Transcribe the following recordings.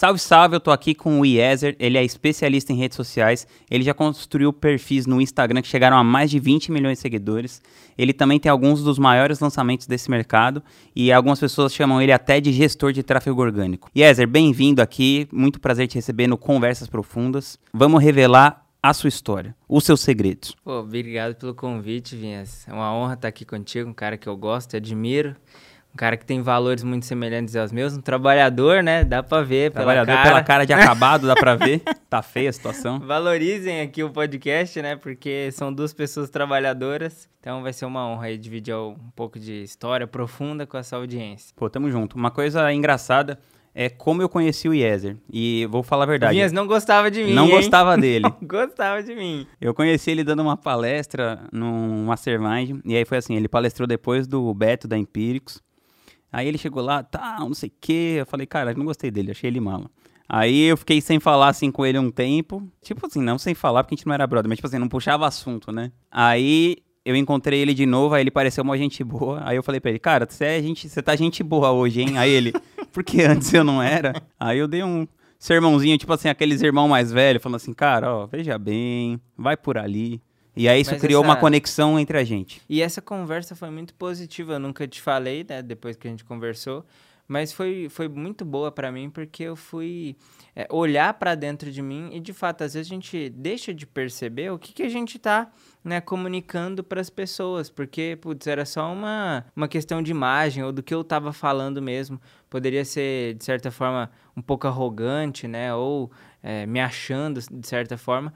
Salve, salve, eu tô aqui com o Iezer, ele é especialista em redes sociais, ele já construiu perfis no Instagram que chegaram a mais de 20 milhões de seguidores, ele também tem alguns dos maiores lançamentos desse mercado e algumas pessoas chamam ele até de gestor de tráfego orgânico. Iezer, bem-vindo aqui, muito prazer te receber no Conversas Profundas. Vamos revelar a sua história, os seus segredos. Pô, obrigado pelo convite, Vinhas. É uma honra estar aqui contigo, um cara que eu gosto e admiro cara que tem valores muito semelhantes aos meus, um trabalhador, né? Dá pra ver pela trabalhador cara. pela cara de acabado, dá pra ver. Tá feia a situação. Valorizem aqui o podcast, né? Porque são duas pessoas trabalhadoras. Então vai ser uma honra aí dividir um pouco de história profunda com essa audiência. Pô, tamo junto. Uma coisa engraçada é como eu conheci o Yezer. E vou falar a verdade. Vinhas não gostava de mim. Não hein? gostava dele. Não gostava de mim. Eu conheci ele dando uma palestra num Mastermind. E aí foi assim: ele palestrou depois do Beto da Empíricos. Aí ele chegou lá, tá, não sei o quê. Eu falei, cara, não gostei dele, achei ele mala. Aí eu fiquei sem falar assim com ele um tempo. Tipo assim, não sem falar, porque a gente não era brother, mas tipo assim, não puxava assunto, né? Aí eu encontrei ele de novo, aí ele pareceu uma gente boa. Aí eu falei pra ele, cara, você é gente, você tá gente boa hoje, hein? Aí ele, porque antes eu não era. Aí eu dei um sermãozinho, tipo assim, aqueles irmãos mais velhos, falando assim, cara, ó, veja bem, vai por ali. E aí isso Mas criou essa- uma conexão entre a gente. E essa conversa foi muito positiva. Eu nunca te falei, né? Depois que a gente conversou. Mas foi, foi muito boa pra mim porque eu fui é, olhar pra dentro de mim e, de fato, às vezes a gente deixa de perceber o que, que a gente tá né, comunicando pras pessoas. Porque, putz, era só uma, uma questão de imagem ou do que eu tava falando mesmo. Poderia ser, de certa forma, um pouco arrogante, né? Ou é, me achando, de certa forma.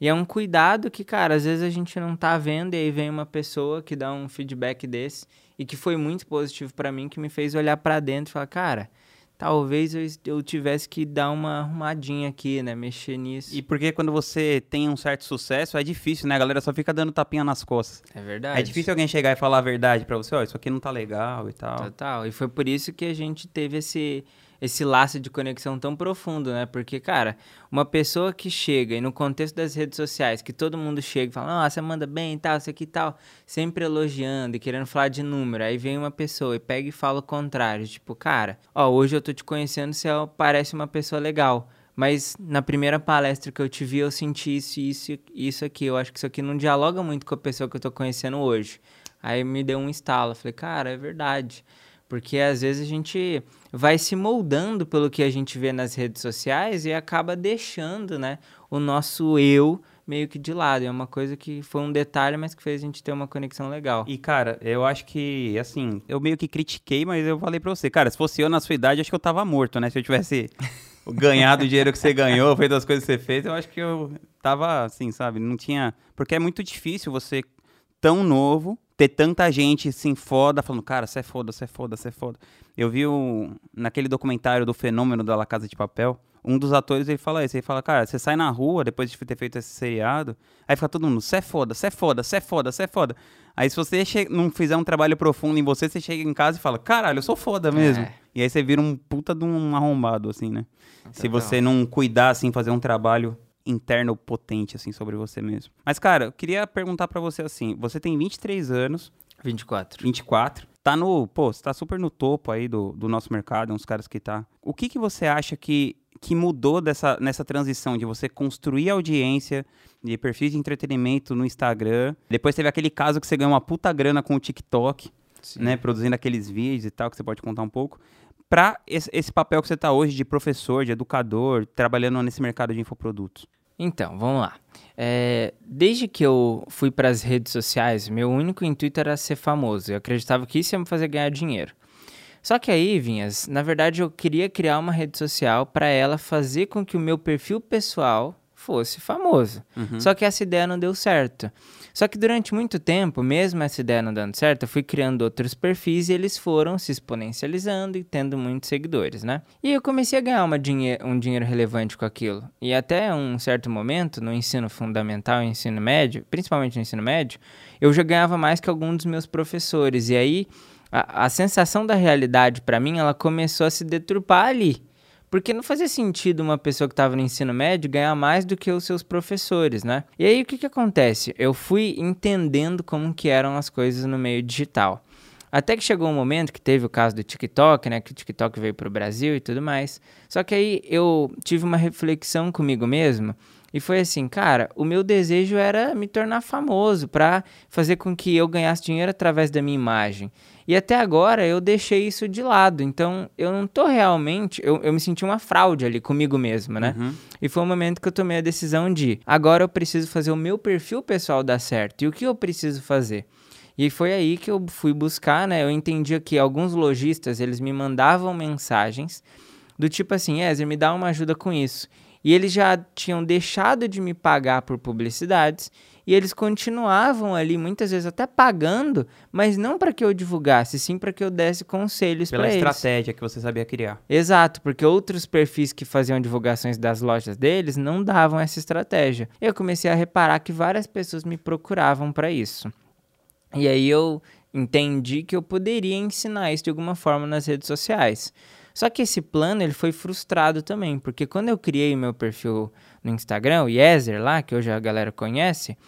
E é um cuidado que, cara, às vezes a gente não tá vendo e aí vem uma pessoa que dá um feedback desse e que foi muito positivo pra mim, que me fez olhar pra dentro e falar, cara, talvez eu, eu tivesse que dar uma arrumadinha aqui, né, mexer nisso. E porque quando você tem um certo sucesso, é difícil, né? A galera só fica dando tapinha nas costas. É verdade. É difícil alguém chegar e falar a verdade pra você, ó, isso aqui não tá legal e tal. Total. E foi por isso que a gente teve esse esse laço de conexão tão profundo, né? Porque, cara, uma pessoa que chega e no contexto das redes sociais, que todo mundo chega e fala, nossa, manda bem e tal, isso aqui e tal, sempre elogiando e querendo falar de número. Aí vem uma pessoa e pega e fala o contrário, tipo, cara, ó, hoje eu tô te conhecendo, você parece uma pessoa legal. Mas na primeira palestra que eu te vi, eu senti isso, isso, isso aqui. Eu acho que isso aqui não dialoga muito com a pessoa que eu tô conhecendo hoje. Aí me deu um estalo. Falei, cara, é verdade. Porque às vezes a gente vai se moldando pelo que a gente vê nas redes sociais e acaba deixando, né, o nosso eu meio que de lado. É uma coisa que foi um detalhe, mas que fez a gente ter uma conexão legal. E, cara, eu acho que, assim, eu meio que critiquei, mas eu falei pra você, cara, se fosse eu na sua idade, acho que eu tava morto, né? Se eu tivesse ganhado o dinheiro que você ganhou, feito as coisas que você fez, eu acho que eu tava, assim, sabe? Não tinha. Porque é muito difícil você, tão novo, ter tanta gente assim, foda, falando, cara, você é foda, você é foda, você é foda. Eu vi o, naquele documentário do fenômeno da La Casa de Papel, um dos atores ele fala isso, ele fala, cara, você sai na rua depois de ter feito esse seriado, aí fica todo mundo, você é foda, você é foda, você é foda, você é foda. Aí se você não fizer um trabalho profundo em você, você chega em casa e fala, caralho, eu sou foda mesmo. É. E aí você vira um puta de um arrombado, assim, né? Se Total. você não cuidar, assim, fazer um trabalho interno potente, assim, sobre você mesmo. Mas, cara, eu queria perguntar pra você, assim, você tem 23 anos, 24. 24, tá no, pô, você tá super no topo aí do, do nosso mercado, uns caras que tá. O que que você acha que, que mudou dessa, nessa transição de você construir audiência de perfis de entretenimento no Instagram? Depois teve aquele caso que você ganhou uma puta grana com o TikTok, Sim. né, produzindo aqueles vídeos e tal, que você pode contar um pouco. Pra esse, papel que você tá hoje de professor, de educador, trabalhando nesse mercado de infoprodutos. Então, vamos lá. É, desde que eu fui para as redes sociais, meu único intuito era ser famoso. Eu acreditava que isso ia me fazer ganhar dinheiro. Só que aí, Vinhas, na verdade eu queria criar uma rede social para ela fazer com que o meu perfil pessoal fosse famoso. Só que essa ideia não deu certo. Só que durante muito tempo, mesmo essa ideia não dando certo, eu fui criando outros perfis e eles foram se exponencializando e tendo muitos seguidores, né? E eu comecei a ganhar uma dinhe um dinheiro relevante com aquilo. E até um certo momento, no ensino fundamental e ensino médio, principalmente no ensino médio, eu já ganhava mais que alguns dos meus professores. E aí, a, a sensação da realidade para mim, ela começou a se deturpar ali. Porque não fazia sentido uma pessoa que estava no ensino médio ganhar mais do que os seus professores, né? E aí o que, que acontece? Eu fui entendendo como que eram as coisas no meio digital. Até que chegou um momento que teve o caso do TikTok, né? Que o TikTok veio para o Brasil e tudo mais. Só que aí eu tive uma reflexão comigo mesmo e foi assim, cara, o meu desejo era me tornar famoso para fazer com que eu ganhasse dinheiro através da minha imagem. E até agora eu deixei isso de lado. Então eu não tô realmente. Eu, eu me senti uma fraude ali comigo mesmo, né? Uhum. E foi o um momento que eu tomei a decisão de agora eu preciso fazer o meu perfil pessoal dar certo. E o que eu preciso fazer? E foi aí que eu fui buscar, né? Eu entendi que alguns lojistas, eles me mandavam mensagens do tipo assim, Ezer, me dá uma ajuda com isso. E eles já tinham deixado de me pagar por publicidades e eles continuavam ali, muitas vezes até pagando, mas não para que eu divulgasse, sim para que eu desse conselhos para eles. Pela estratégia que você sabia criar. Exato, porque outros perfis que faziam divulgações das lojas deles não davam essa estratégia. Eu comecei a reparar que várias pessoas me procuravam para isso. E aí eu entendi que eu poderia ensinar isso de alguma forma nas redes sociais. Só que esse plano ele foi frustrado também, porque quando eu criei meu perfil no Instagram, o Yezer lá, que hoje a galera conhece,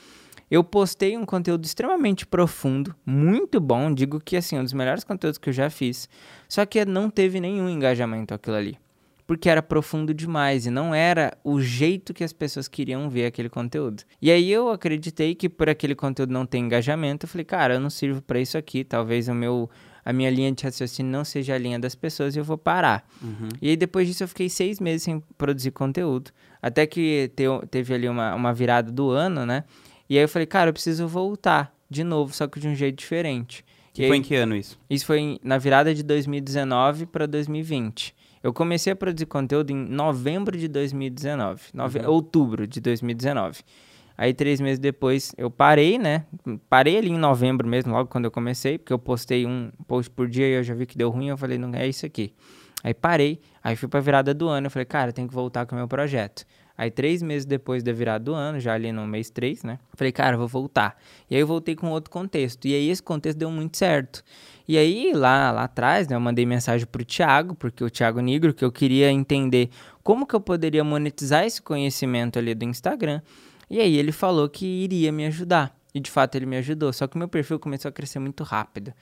eu postei um conteúdo extremamente profundo, muito bom, digo que assim, um dos melhores conteúdos que eu já fiz. Só que não teve nenhum engajamento aquilo ali. Porque era profundo demais e não era o jeito que as pessoas queriam ver aquele conteúdo. E aí eu acreditei que por aquele conteúdo não ter engajamento, eu falei, cara, eu não sirvo para isso aqui, talvez o meu a minha linha de raciocínio não seja a linha das pessoas e eu vou parar. Uhum. E aí depois disso eu fiquei seis meses sem produzir conteúdo. Até que te, teve ali uma, uma virada do ano, né? E aí eu falei, cara, eu preciso voltar de novo, só que de um jeito diferente. E, foi em que ano isso? Isso foi em, na virada de 2019 para 2020. Eu comecei a produzir conteúdo em novembro de 2019, nove, uhum. outubro de 2019. Aí, três meses depois, eu parei, né? Parei ali em novembro mesmo, logo quando eu comecei, porque eu postei um post por dia e eu já vi que deu ruim. Eu falei, não é isso aqui. Aí parei, aí fui pra virada do ano. Eu falei, cara, tem que voltar com o meu projeto. Aí, três meses depois da virada do ano, já ali no mês três, né? Falei, cara, vou voltar. E aí eu voltei com outro contexto. E aí esse contexto deu muito certo. E aí, lá, lá atrás, né, eu mandei mensagem pro Thiago, porque o Thiago Negro, que eu queria entender como que eu poderia monetizar esse conhecimento ali do Instagram. E aí ele falou que iria me ajudar. E de fato ele me ajudou. Só que meu perfil começou a crescer muito rápido.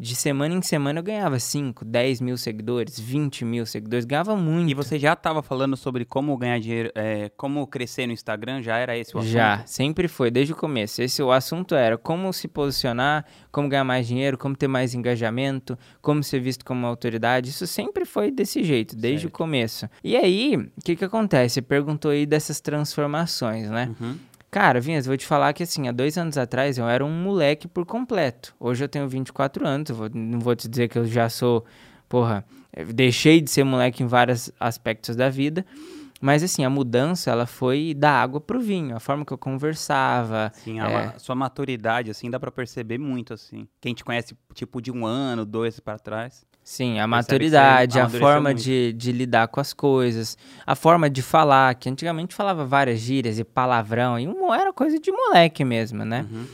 De semana em semana eu ganhava 5, 10 mil seguidores, 20 mil seguidores, ganhava muito. E você já estava falando sobre como ganhar dinheiro, é, como crescer no Instagram? Já era esse o assunto? Já, sempre foi, desde o começo. Esse o assunto era como se posicionar, como ganhar mais dinheiro, como ter mais engajamento, como ser visto como uma autoridade. Isso sempre foi desse jeito, desde certo. o começo. E aí, o que, que acontece? Você perguntou aí dessas transformações, né? Uhum. Cara, Vinhas, vou te falar que assim, há dois anos atrás eu era um moleque por completo. Hoje eu tenho 24 anos, vou, não vou te dizer que eu já sou, porra, deixei de ser moleque em vários aspectos da vida. Mas assim, a mudança, ela foi da água pro vinho, a forma que eu conversava. Sim, a, é... sua maturidade, assim, dá para perceber muito, assim. Quem te conhece, tipo, de um ano, dois para trás. Sim, a maturidade, a forma de, de lidar com as coisas, a forma de falar, que antigamente falava várias gírias e palavrão, e era coisa de moleque mesmo, né? Uhum.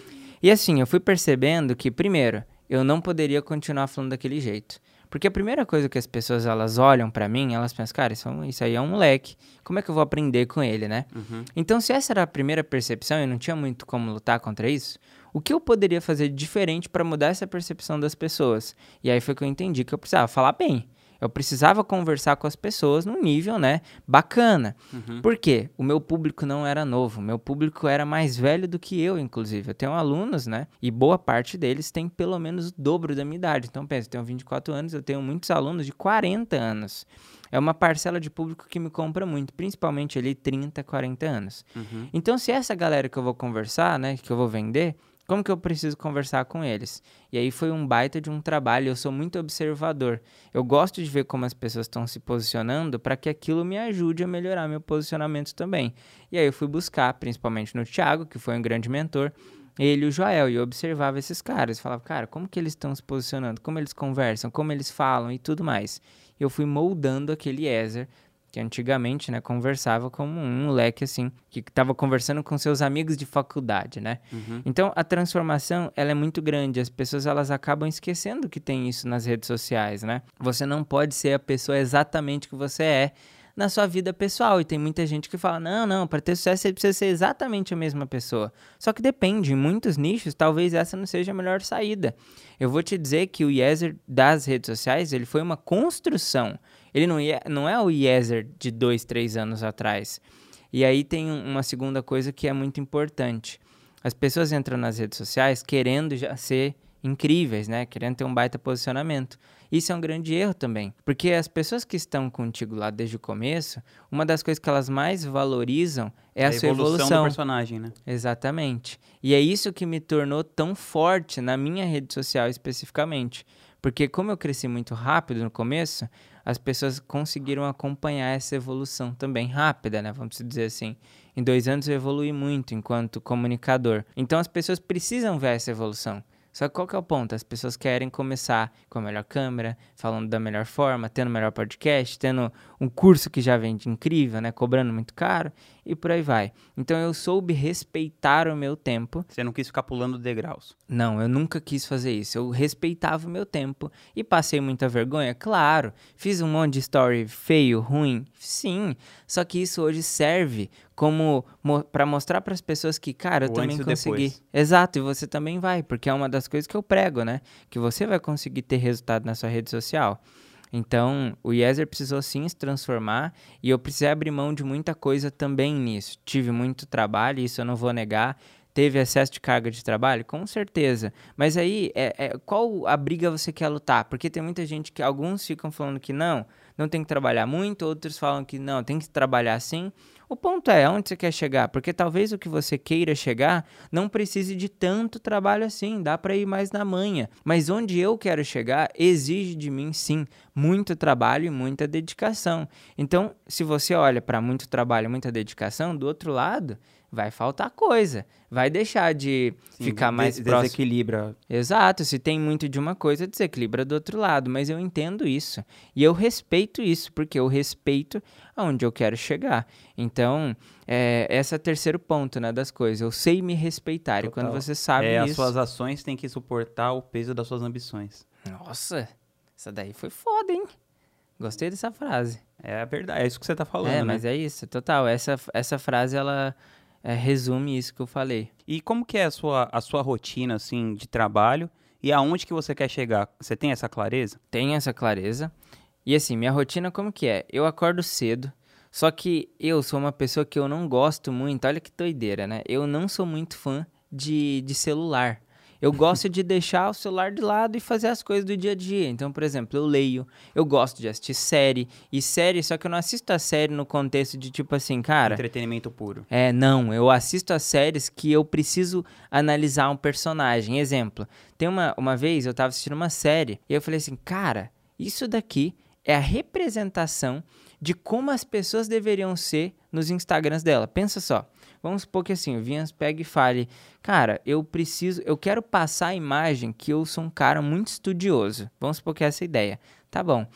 E assim, eu fui percebendo que, primeiro, eu não poderia continuar falando daquele jeito. Porque a primeira coisa que as pessoas elas olham para mim, elas pensam, cara, isso, é isso, aí é um moleque. Como é que eu vou aprender com ele, né? Uhum. Então, se essa era a primeira percepção e não tinha muito como lutar contra isso, o que eu poderia fazer diferente para mudar essa percepção das pessoas? E aí foi que eu entendi que eu precisava falar bem. Eu precisava conversar com as pessoas num nível, né, bacana. Uhum. Por quê? O meu público não era novo, meu público era mais velho do que eu, inclusive. Eu tenho alunos, né, e boa parte deles tem pelo menos o dobro da minha idade. Então, pensa, eu tenho 24 anos, eu tenho muitos alunos de 40 anos. É uma parcela de público que me compra muito, principalmente ali 30, 40 anos. Uhum. Então, se essa galera que eu vou conversar, né, que eu vou vender, como que eu preciso conversar com eles? E aí foi um baita de um trabalho. Eu sou muito observador. Eu gosto de ver como as pessoas estão se posicionando para que aquilo me ajude a melhorar meu posicionamento também. E aí eu fui buscar, principalmente no Thiago, que foi um grande mentor, ele e o Joel, e eu observava esses caras. Falava, cara, como que eles estão se posicionando? Como eles conversam? Como eles falam e tudo mais. Eu fui moldando aquele Ezer que antigamente, né, conversava como um moleque assim, que estava conversando com seus amigos de faculdade, né? Uhum. Então, a transformação, ela é muito grande, as pessoas elas acabam esquecendo que tem isso nas redes sociais, né? Você não pode ser a pessoa exatamente que você é na sua vida pessoal. E tem muita gente que fala: não, não, para ter sucesso você precisa ser exatamente a mesma pessoa. Só que depende, em muitos nichos, talvez essa não seja a melhor saída. Eu vou te dizer que o Yezer das redes sociais ele foi uma construção. Ele não, é, não é o Yezer de dois, três anos atrás. E aí tem uma segunda coisa que é muito importante. As pessoas entram nas redes sociais querendo já ser incríveis, né? Querendo ter um baita posicionamento. Isso é um grande erro também, porque as pessoas que estão contigo lá desde o começo, uma das coisas que elas mais valorizam é a, a sua evolução, evolução do personagem, né? Exatamente. E é isso que me tornou tão forte na minha rede social especificamente, porque como eu cresci muito rápido no começo, as pessoas conseguiram acompanhar essa evolução também rápida, né? Vamos dizer assim. Em dois anos eu evolui muito enquanto comunicador. Então as pessoas precisam ver essa evolução. Só que qual que é o ponto? As pessoas querem começar com a melhor câmera, falando da melhor forma, tendo o melhor podcast, tendo um curso que já vende incrível, né? Cobrando muito caro e por aí vai. Então eu soube respeitar o meu tempo. Você não quis ficar pulando degraus? Não, eu nunca quis fazer isso. Eu respeitava o meu tempo e passei muita vergonha, claro. Fiz um monte de story feio, ruim, sim. Só que isso hoje serve como mo para mostrar para as pessoas que, cara, eu também consegui. Exato, e você também vai, porque é uma das coisas que eu prego, né? Que você vai conseguir ter resultado na sua rede social. Então, o Yezer precisou sim se transformar e eu precisei abrir mão de muita coisa também nisso. Tive muito trabalho, isso eu não vou negar. Teve excesso de carga de trabalho? Com certeza. Mas aí, é, é, qual a briga você quer lutar? Porque tem muita gente que, alguns ficam falando que não, não tem que trabalhar muito, outros falam que não, tem que trabalhar sim. O ponto é onde você quer chegar, porque talvez o que você queira chegar não precise de tanto trabalho assim, dá para ir mais na manha. Mas onde eu quero chegar exige de mim sim muito trabalho e muita dedicação. Então, se você olha para muito trabalho, e muita dedicação, do outro lado, vai faltar coisa. Vai deixar de Sim, ficar mais des próximo. Desequilibra. Exato. Se tem muito de uma coisa, desequilibra do outro lado. Mas eu entendo isso. E eu respeito isso, porque eu respeito aonde eu quero chegar. Então, é, esse é o terceiro ponto né, das coisas. Eu sei me respeitar. Total. E quando você sabe é, isso... As suas ações têm que suportar o peso das suas ambições. Nossa, essa daí foi foda, hein? Gostei dessa frase. É verdade, é isso que você tá falando, É, né? mas é isso, total. Essa, essa frase, ela é, resume isso que eu falei. E como que é a sua, a sua rotina, assim, de trabalho e aonde que você quer chegar? Você tem essa clareza? Tenho essa clareza. E assim, minha rotina como que é? Eu acordo cedo, só que eu sou uma pessoa que eu não gosto muito, olha que doideira, né? Eu não sou muito fã de, de celular. Eu gosto de deixar o celular de lado e fazer as coisas do dia a dia. Então, por exemplo, eu leio, eu gosto de assistir série. E série, só que eu não assisto a série no contexto de tipo assim, cara. Entretenimento puro. É, não. Eu assisto as séries que eu preciso analisar um personagem. Exemplo, tem uma, uma vez eu tava assistindo uma série e eu falei assim, cara, isso daqui é a representação de como as pessoas deveriam ser nos Instagrams dela. Pensa só. Vamos supor que assim, o Vinhas pega e fale, cara, eu preciso, eu quero passar a imagem que eu sou um cara muito estudioso. Vamos supor que é essa ideia. Tá bom.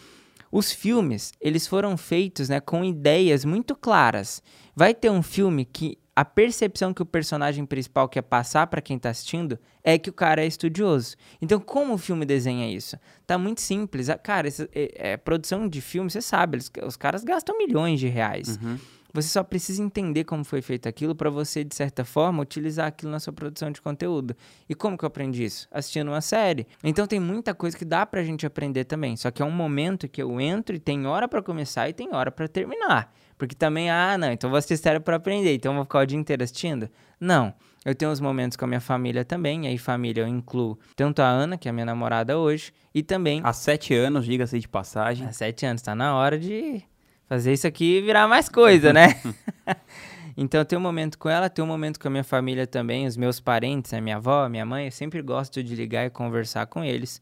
Os filmes, eles foram feitos, né, com ideias muito claras. Vai ter um filme que a percepção que o personagem principal quer passar para quem está assistindo é que o cara é estudioso. Então, como o filme desenha isso? Tá muito simples. Cara, essa, é, é, produção de filme, você sabe, eles, os caras gastam milhões de reais. Uhum. Você só precisa entender como foi feito aquilo para você, de certa forma, utilizar aquilo na sua produção de conteúdo. E como que eu aprendi isso? Assistindo uma série. Então tem muita coisa que dá pra gente aprender também. Só que é um momento que eu entro e tem hora para começar e tem hora para terminar. Porque também, ah, não, então vou assistir série pra aprender, então vou ficar o dia inteiro assistindo? Não. Eu tenho os momentos com a minha família também, e aí família eu incluo tanto a Ana, que é a minha namorada hoje, e também... Há sete anos, diga-se de passagem. Há sete anos, tá na hora de fazer isso aqui virar mais coisa, né? então, tem um momento com ela, tem um momento com a minha família também, os meus parentes, a minha avó, a minha mãe, eu sempre gosto de ligar e conversar com eles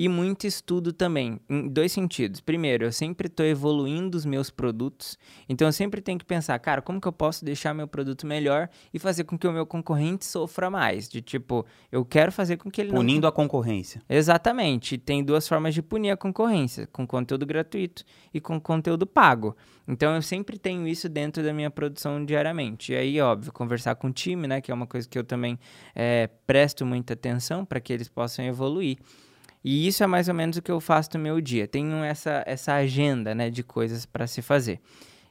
e muito estudo também, em dois sentidos. Primeiro, eu sempre estou evoluindo os meus produtos, então eu sempre tenho que pensar, cara, como que eu posso deixar meu produto melhor e fazer com que o meu concorrente sofra mais? De tipo, eu quero fazer com que ele Punindo não... a concorrência. Exatamente. Tem duas formas de punir a concorrência, com conteúdo gratuito e com conteúdo pago. Então eu sempre tenho isso dentro da minha produção diariamente. E aí, óbvio, conversar com o time, né, que é uma coisa que eu também é, presto muita atenção para que eles possam evoluir. E isso é mais ou menos o que eu faço no meu dia. Tenho essa, essa agenda, né, de coisas para se fazer.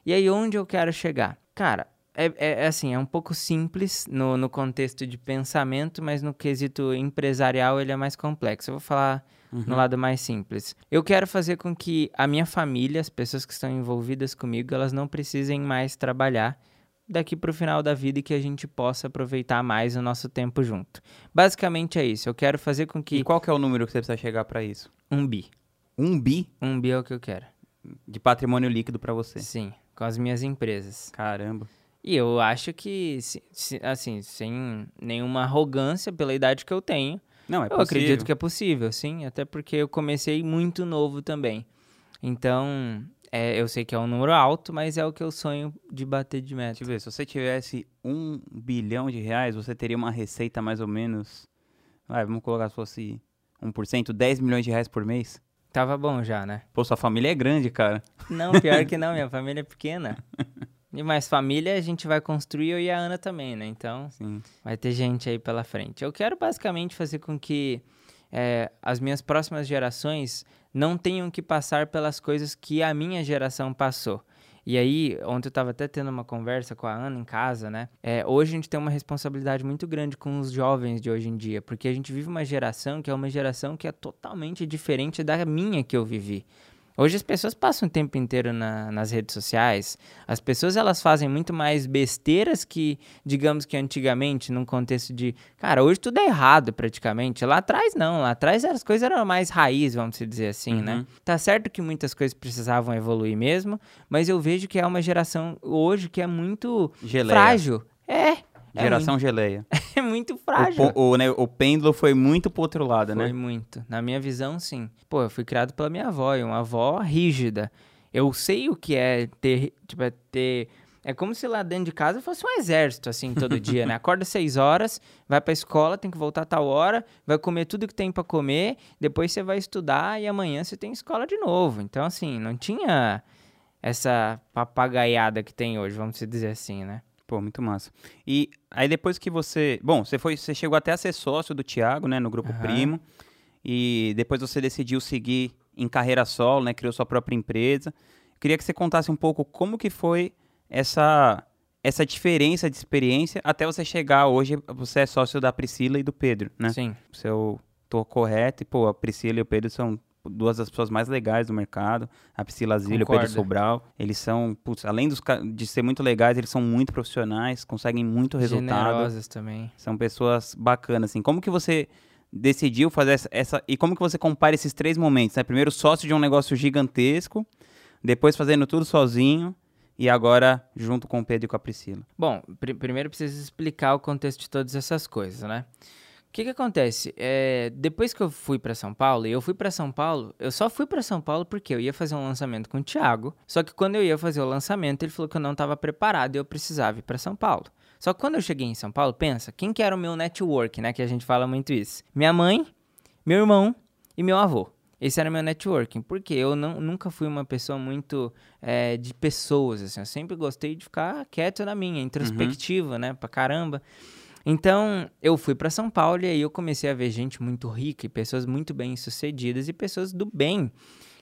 E aí, onde eu quero chegar? Cara, é, é, é, assim, é um pouco simples no, no contexto de pensamento, mas no quesito empresarial ele é mais complexo. Eu vou falar uhum. no lado mais simples. Eu quero fazer com que a minha família, as pessoas que estão envolvidas comigo, elas não precisem mais trabalhar daqui para o final da vida e que a gente possa aproveitar mais o nosso tempo junto. Basicamente é isso. Eu quero fazer com que. E qual que é o número que você precisa chegar para isso? Um bi. Um bi? Um bi é o que eu quero. De patrimônio líquido para você? Sim, com as minhas empresas. Caramba. E eu acho que, assim, sem nenhuma arrogância pela idade que eu tenho, não, é eu acredito que é possível, sim. Até porque eu comecei muito novo também. Então, é, eu sei que é um número alto, mas é o que eu sonho de bater de meta. Deixa eu ver, se você tivesse um bilhão de reais, você teria uma receita mais ou menos. Vai, vamos colocar se fosse 1%, 10 milhões de reais por mês. Tava bom já, né? Pô, sua família é grande, cara. Não, pior que não, minha família é pequena. E mais família a gente vai construir, eu e a Ana também, né? Então, Sim. vai ter gente aí pela frente. Eu quero basicamente fazer com que é, as minhas próximas gerações não tenham que passar pelas coisas que a minha geração passou. E aí, ontem eu estava até tendo uma conversa com a Ana em casa, né? É, hoje a gente tem uma responsabilidade muito grande com os jovens de hoje em dia, porque a gente vive uma geração que é uma geração que é totalmente diferente da minha que eu vivi. Hoje as pessoas passam o tempo inteiro na, nas redes sociais. As pessoas elas fazem muito mais besteiras que, digamos que antigamente, num contexto de, cara, hoje tudo é errado praticamente. Lá atrás não, lá atrás as coisas eram mais raiz, vamos dizer assim, né? uhum. né? Tá certo que muitas coisas precisavam evoluir mesmo, mas eu vejo que é uma geração hoje que é muito Geleia. frágil. É, é Geração muito... geleia. é muito frágil. O, o, né, o pêndulo foi muito pro outro lado, foi né? Foi muito. Na minha visão, sim. Pô, eu fui criado pela minha avó, e uma avó rígida. Eu sei o que é ter, tipo, é ter... É como se lá dentro de casa fosse um exército, assim, todo dia, né? Acorda seis horas, vai pra escola, tem que voltar a tal hora, vai comer tudo que tem para comer, depois você vai estudar e amanhã você tem escola de novo. Então, assim, não tinha essa papagaiada que tem hoje, vamos dizer assim, né? Pô, muito massa. E aí depois que você. Bom, você foi. Você chegou até a ser sócio do Thiago, né? No grupo uhum. Primo. E depois você decidiu seguir em carreira solo, né? Criou sua própria empresa. Queria que você contasse um pouco como que foi essa essa diferença de experiência até você chegar hoje, você é sócio da Priscila e do Pedro, né? Sim. Se eu tô correto, e pô, a Priscila e o Pedro são duas das pessoas mais legais do mercado, a Priscila Zilli e o Pedro Sobral. Eles são, putz, além dos, de ser muito legais, eles são muito profissionais, conseguem muito resultado. Generosas também. São pessoas bacanas, assim. Como que você decidiu fazer essa, essa, E como que você compara esses três momentos, né? Primeiro sócio de um negócio gigantesco, depois fazendo tudo sozinho e agora junto com o Pedro e com a Priscila. Bom, pr primeiro preciso explicar o contexto de todas essas coisas, né? O que que acontece? É, depois que eu fui para São Paulo, e eu fui para São Paulo, eu só fui para São Paulo porque eu ia fazer um lançamento com o Thiago. Só que quando eu ia fazer o lançamento, ele falou que eu não estava preparado e eu precisava ir para São Paulo. Só que quando eu cheguei em São Paulo, pensa, quem que era o meu network, né? Que a gente fala muito isso. Minha mãe, meu irmão e meu avô. Esse era meu networking, porque eu não, nunca fui uma pessoa muito é, de pessoas, assim. Eu sempre gostei de ficar quieto na minha, introspectiva, uhum. né? Pra caramba. Então, eu fui para São Paulo e aí eu comecei a ver gente muito rica e pessoas muito bem-sucedidas e pessoas do bem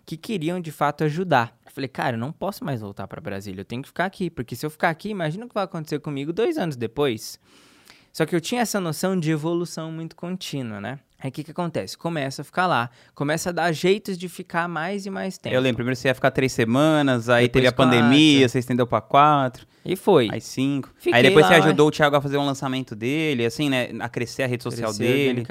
que queriam de fato ajudar. Eu falei, cara, eu não posso mais voltar para Brasília, eu tenho que ficar aqui, porque se eu ficar aqui, imagina o que vai acontecer comigo dois anos depois. Só que eu tinha essa noção de evolução muito contínua, né? Aí o que, que acontece? Começa a ficar lá, começa a dar jeitos de ficar mais e mais tempo. Eu lembro, primeiro você ia ficar três semanas, aí depois teve a quatro. pandemia, você estendeu para quatro. E foi. Aí cinco. Fiquei aí depois lá, você ajudou o Thiago a fazer um lançamento dele, assim, né? A crescer a rede social dele.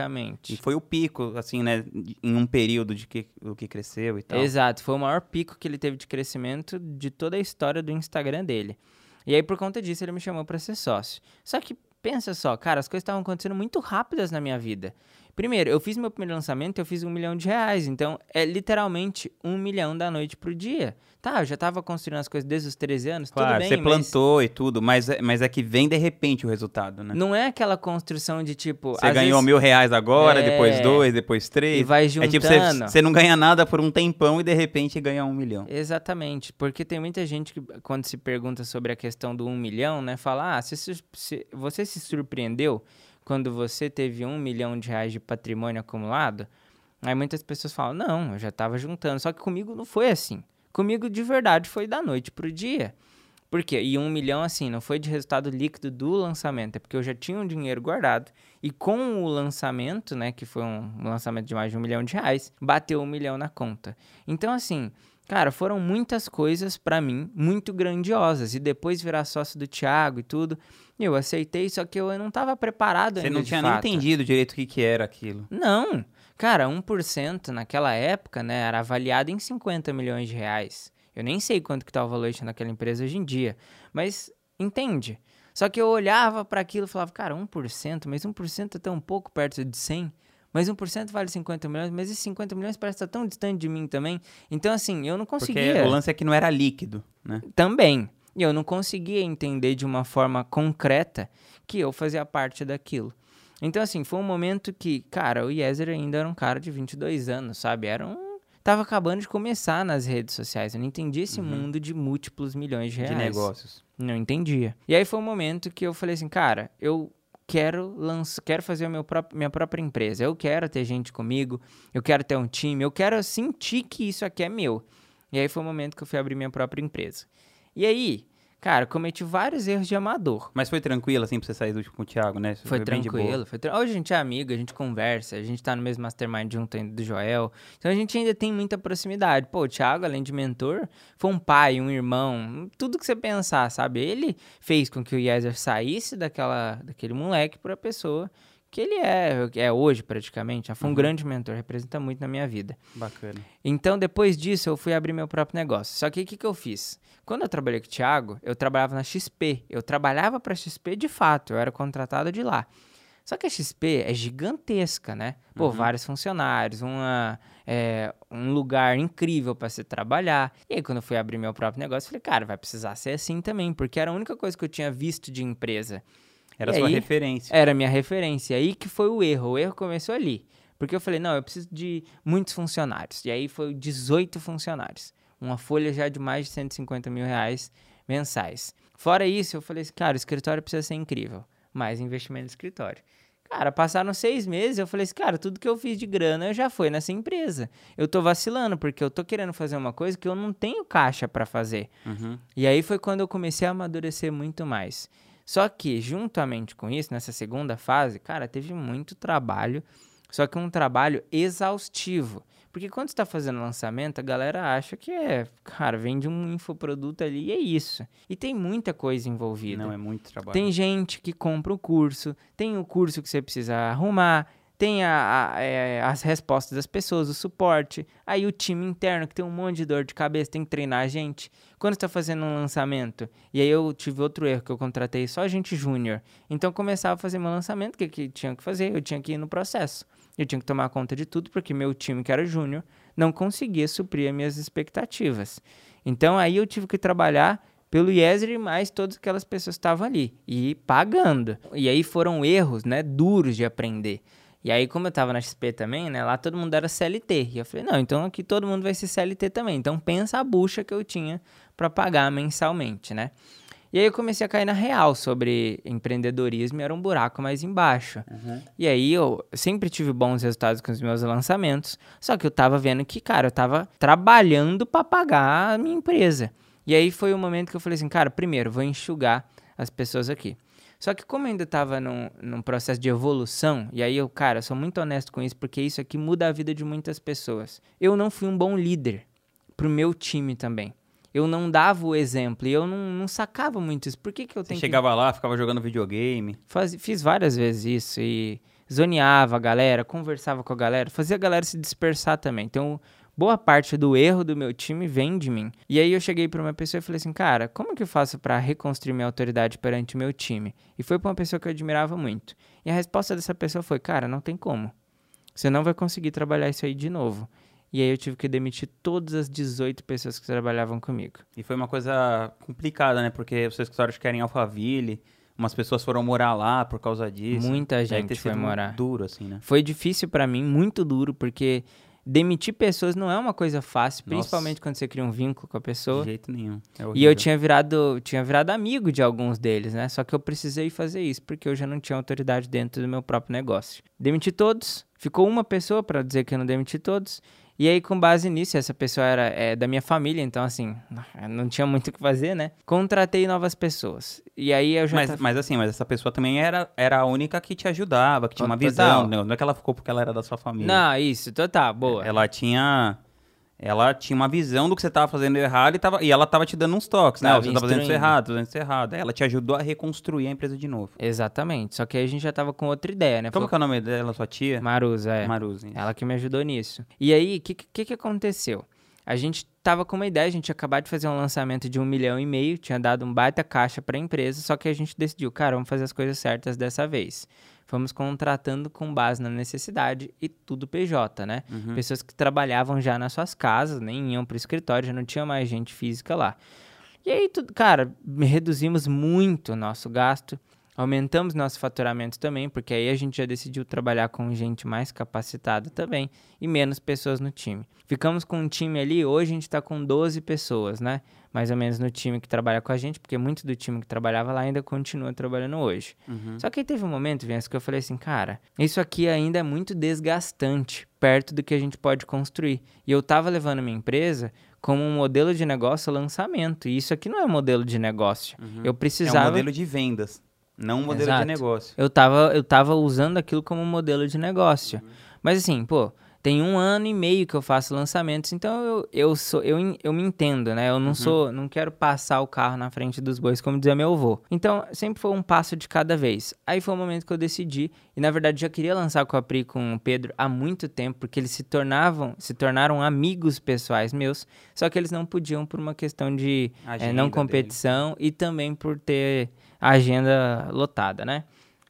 E foi o pico, assim, né? Em um período de que, do que cresceu e tal. Exato, foi o maior pico que ele teve de crescimento de toda a história do Instagram dele. E aí, por conta disso, ele me chamou para ser sócio. Só que pensa só, cara, as coisas estavam acontecendo muito rápidas na minha vida. Primeiro, eu fiz meu primeiro lançamento, eu fiz um milhão de reais. Então, é literalmente um milhão da noite pro dia. Tá, eu já tava construindo as coisas desde os 13 anos, claro, tudo bem, você plantou e tudo, mas, é, mas é que vem de repente o resultado, né? Não é aquela construção de tipo... Você ganhou vezes... mil reais agora, é... depois dois, depois três. E vai juntando. É tipo, você, você não ganha nada por um tempão e de repente ganha um milhão. Exatamente, porque tem muita gente que quando se pergunta sobre a questão do um milhão, né, fala, ah, se, se, você se surpreendeu quando você teve um milhão de reais de patrimônio acumulado, Aí muitas pessoas falam, não, eu já tava juntando. Só que comigo não foi assim. Comigo, de verdade, foi da noite pro dia. Por quê? E um milhão, assim, não foi de resultado líquido do lançamento, é porque eu já tinha um dinheiro guardado. E com o lançamento, né, que foi um lançamento de mais de um milhão de reais, bateu um milhão na conta. Então, assim, cara, foram muitas coisas para mim muito grandiosas. E depois virar sócio do Thiago e tudo, eu aceitei, só que eu não estava preparado Você ainda. não tinha nem entendido direito o que, que era aquilo. Não. Cara, 1% naquela época, né, era avaliado em 50 milhões de reais. Eu nem sei quanto que tá o valuation daquela empresa hoje em dia, mas entende. Só que eu olhava para aquilo e falava, cara, 1%, mas 1% é tão pouco perto de 100. Mas 1% vale 50 milhões, mas esses 50 milhões parece estar tão distante de mim também. Então, assim, eu não Porque conseguia. o lance é que não era líquido, né? Também. E eu não conseguia entender de uma forma concreta que eu fazia parte daquilo. Então, assim, foi um momento que, cara, o Yezer ainda era um cara de 22 anos, sabe? Era um. Tava acabando de começar nas redes sociais. Eu não entendia esse mundo de múltiplos milhões de reais. De negócios. Não entendia. E aí foi um momento que eu falei assim, cara, eu quero lançar, quero fazer meu próprio, minha própria empresa. Eu quero ter gente comigo, eu quero ter um time, eu quero sentir que isso aqui é meu. E aí foi o momento que eu fui abrir minha própria empresa. E aí, cara, cometi vários erros de amador. Mas foi tranquilo, assim, pra você sair do com o Thiago, né? Foi boa. tranquilo, foi tra... Hoje a gente é amigo, a gente conversa, a gente tá no mesmo mastermind junto ainda do Joel. Então a gente ainda tem muita proximidade. Pô, o Thiago, além de mentor, foi um pai, um irmão, tudo que você pensar, sabe? Ele fez com que o Yezer saísse daquela, daquele moleque pra pessoa que ele é, é hoje praticamente. Foi um Uhum. grande mentor, representa muito na minha vida. Bacana. Então, depois disso, eu fui abrir meu próprio negócio. Só que o que, que eu fiz? Quando eu trabalhei com o Thiago, eu trabalhava na XP. Eu trabalhava para a XP de fato, eu era contratado de lá. Só que a XP é gigantesca, né? Pô, vários funcionários, uma, é, um lugar incrível para se trabalhar. E aí, quando eu fui abrir meu próprio negócio, eu falei, cara, vai precisar ser assim também, porque era a única coisa que eu tinha visto de empresa. Era E sua aí? referência. Era a minha referência. Aí que foi o erro. O erro começou ali. Porque eu falei, não, eu preciso de muitos funcionários. E aí foi 18 funcionários. Uma folha já de mais de 150 mil reais mensais. Fora isso, eu falei assim, cara, o escritório precisa ser incrível. Mais investimento no escritório. Cara, passaram seis meses, eu falei assim, cara, tudo que eu fiz de grana já foi nessa empresa. Eu tô vacilando, porque eu tô querendo fazer uma coisa que eu não tenho caixa pra fazer. Uhum. E aí foi quando eu comecei a amadurecer muito mais. Só que, juntamente com isso, nessa segunda fase, cara, teve muito trabalho, só que um trabalho exaustivo. Porque quando você tá fazendo lançamento, a galera acha que é, cara, vende um infoproduto ali e é isso. E tem muita coisa envolvida. Não, é muito trabalho. Tem gente que compra o curso, tem o curso que você precisa arrumar, tem a- a- é, as respostas das pessoas, o suporte, aí o time interno que tem um monte de dor de cabeça, tem que treinar a gente. Quando você tá fazendo um lançamento, e aí eu tive outro erro, que eu contratei só gente júnior. Então começava a fazer meu lançamento, o que, que tinha que fazer? Eu tinha que ir no processo. Eu tinha que tomar conta de tudo, porque meu time, que era júnior, não conseguia suprir as minhas expectativas. Então aí eu tive que trabalhar pelo Yezer e mais todas aquelas pessoas que estavam ali e pagando. E aí foram erros, né, duros de aprender. E aí, como eu tava na XP também, né, lá todo mundo era CLT. E eu falei, não, então aqui todo mundo vai ser CLT também. Então pensa a bucha que eu tinha para pagar mensalmente, né? E aí eu comecei a cair na real sobre empreendedorismo e era um buraco mais embaixo. E aí eu sempre tive bons resultados com os meus lançamentos, só que eu tava vendo que, cara, eu tava trabalhando para pagar a minha empresa. E aí foi o momento que eu falei assim, cara, primeiro, vou enxugar as pessoas aqui. Só que como eu ainda tava num, num processo de evolução, e aí eu, cara, sou muito honesto com isso, porque isso aqui muda a vida de muitas pessoas. Eu não fui um bom líder pro meu time também. Eu não dava o exemplo e eu não, não sacava muito isso. Por que, que eu Você tenho que chegava lá, ficava jogando videogame. Faz- fiz várias vezes isso e zoneava a galera, conversava com a galera, fazia a galera se dispersar também. Então, boa parte do erro do meu time vem de mim. E aí eu cheguei para uma pessoa e falei assim, cara, como que eu faço para reconstruir minha autoridade perante o meu time? E foi para uma pessoa que eu admirava muito. E a resposta dessa pessoa foi, cara, não tem como. Você não vai conseguir trabalhar isso aí de novo. E aí eu tive que demitir todas as 18 pessoas que trabalhavam comigo. E foi uma coisa complicada, né? Porque os escritórios querem Alphaville, umas pessoas foram morar lá por causa disso. Muita Deve gente ter foi morar. duro, assim, né? Foi difícil pra mim, muito duro, porque demitir pessoas não é uma coisa fácil, Nossa. principalmente quando você cria um vínculo com a De pessoa. jeito nenhum. É E eu tinha virado, tinha virado amigo de alguns deles, né? Só que eu precisei fazer isso porque eu já não tinha autoridade dentro do meu próprio negócio. Demiti todos, Ficou uma pessoa para dizer que eu não demiti todos. E aí, com base nisso, essa pessoa era é, da minha família, então, assim, não tinha muito o que fazer, né? Contratei novas pessoas. E aí eu já. Mas, tava... mas assim, mas essa pessoa também era, era a única que te ajudava, que tinha uma Total. visão. Não, não é que ela ficou porque ela era da sua família. Não, isso, total, boa. Ela tinha. Ela tinha uma visão do que você estava fazendo errado e, tava, e ela tava te dando uns toques, né? Você tá fazendo isso errado, fazendo isso errado. Aí Ela te ajudou a reconstruir a empresa de novo. Exatamente. Só que aí a gente já tava com outra ideia, né? Como Falou- que é o nome dela, sua tia? Maruza, é. Maruzi. Ela que me ajudou nisso. E aí, o que, que, que aconteceu? A gente tava com uma ideia, a gente tinha acabado de fazer um lançamento de um milhão e meio, tinha dado um baita caixa pra empresa, só que a gente decidiu, cara, vamos fazer as coisas certas dessa vez. Fomos contratando com base na necessidade e tudo PJ, né? Pessoas que trabalhavam já nas suas casas, nem iam pro escritório, já não tinha mais gente física lá. E aí, tudo, cara, reduzimos muito o nosso gasto, aumentamos nosso faturamento também, porque aí a gente já decidiu trabalhar com gente mais capacitada também e menos pessoas no time. Ficamos com um time ali, hoje a gente tá com 12 pessoas, né? Mais ou menos no time que trabalha com a gente, porque muito do time que trabalhava lá ainda continua trabalhando hoje. Só que aí teve um momento, Vinhas, que eu falei assim, cara, isso aqui ainda é muito desgastante perto do que a gente pode construir. E eu tava levando minha empresa como um modelo de negócio lançamento. E isso aqui não é um modelo de negócio. Eu É precisava. um modelo de vendas, não um modelo Exato. de negócio. Eu tava, eu tava usando aquilo como modelo de negócio. Mas assim, pô, tem um ano e meio que eu faço lançamentos, então eu, eu sou, eu, eu me entendo, né? Eu não sou, não quero passar o carro na frente dos bois, como dizia meu avô. Então, sempre foi um passo de cada vez. Aí foi o momento que eu decidi, e na verdade já queria lançar com a Pri com o Pedro há muito tempo, porque eles se tornavam, se tornaram amigos pessoais meus, só que eles não podiam por uma questão de Agenda não dele. competição e também por ter agenda lotada, né?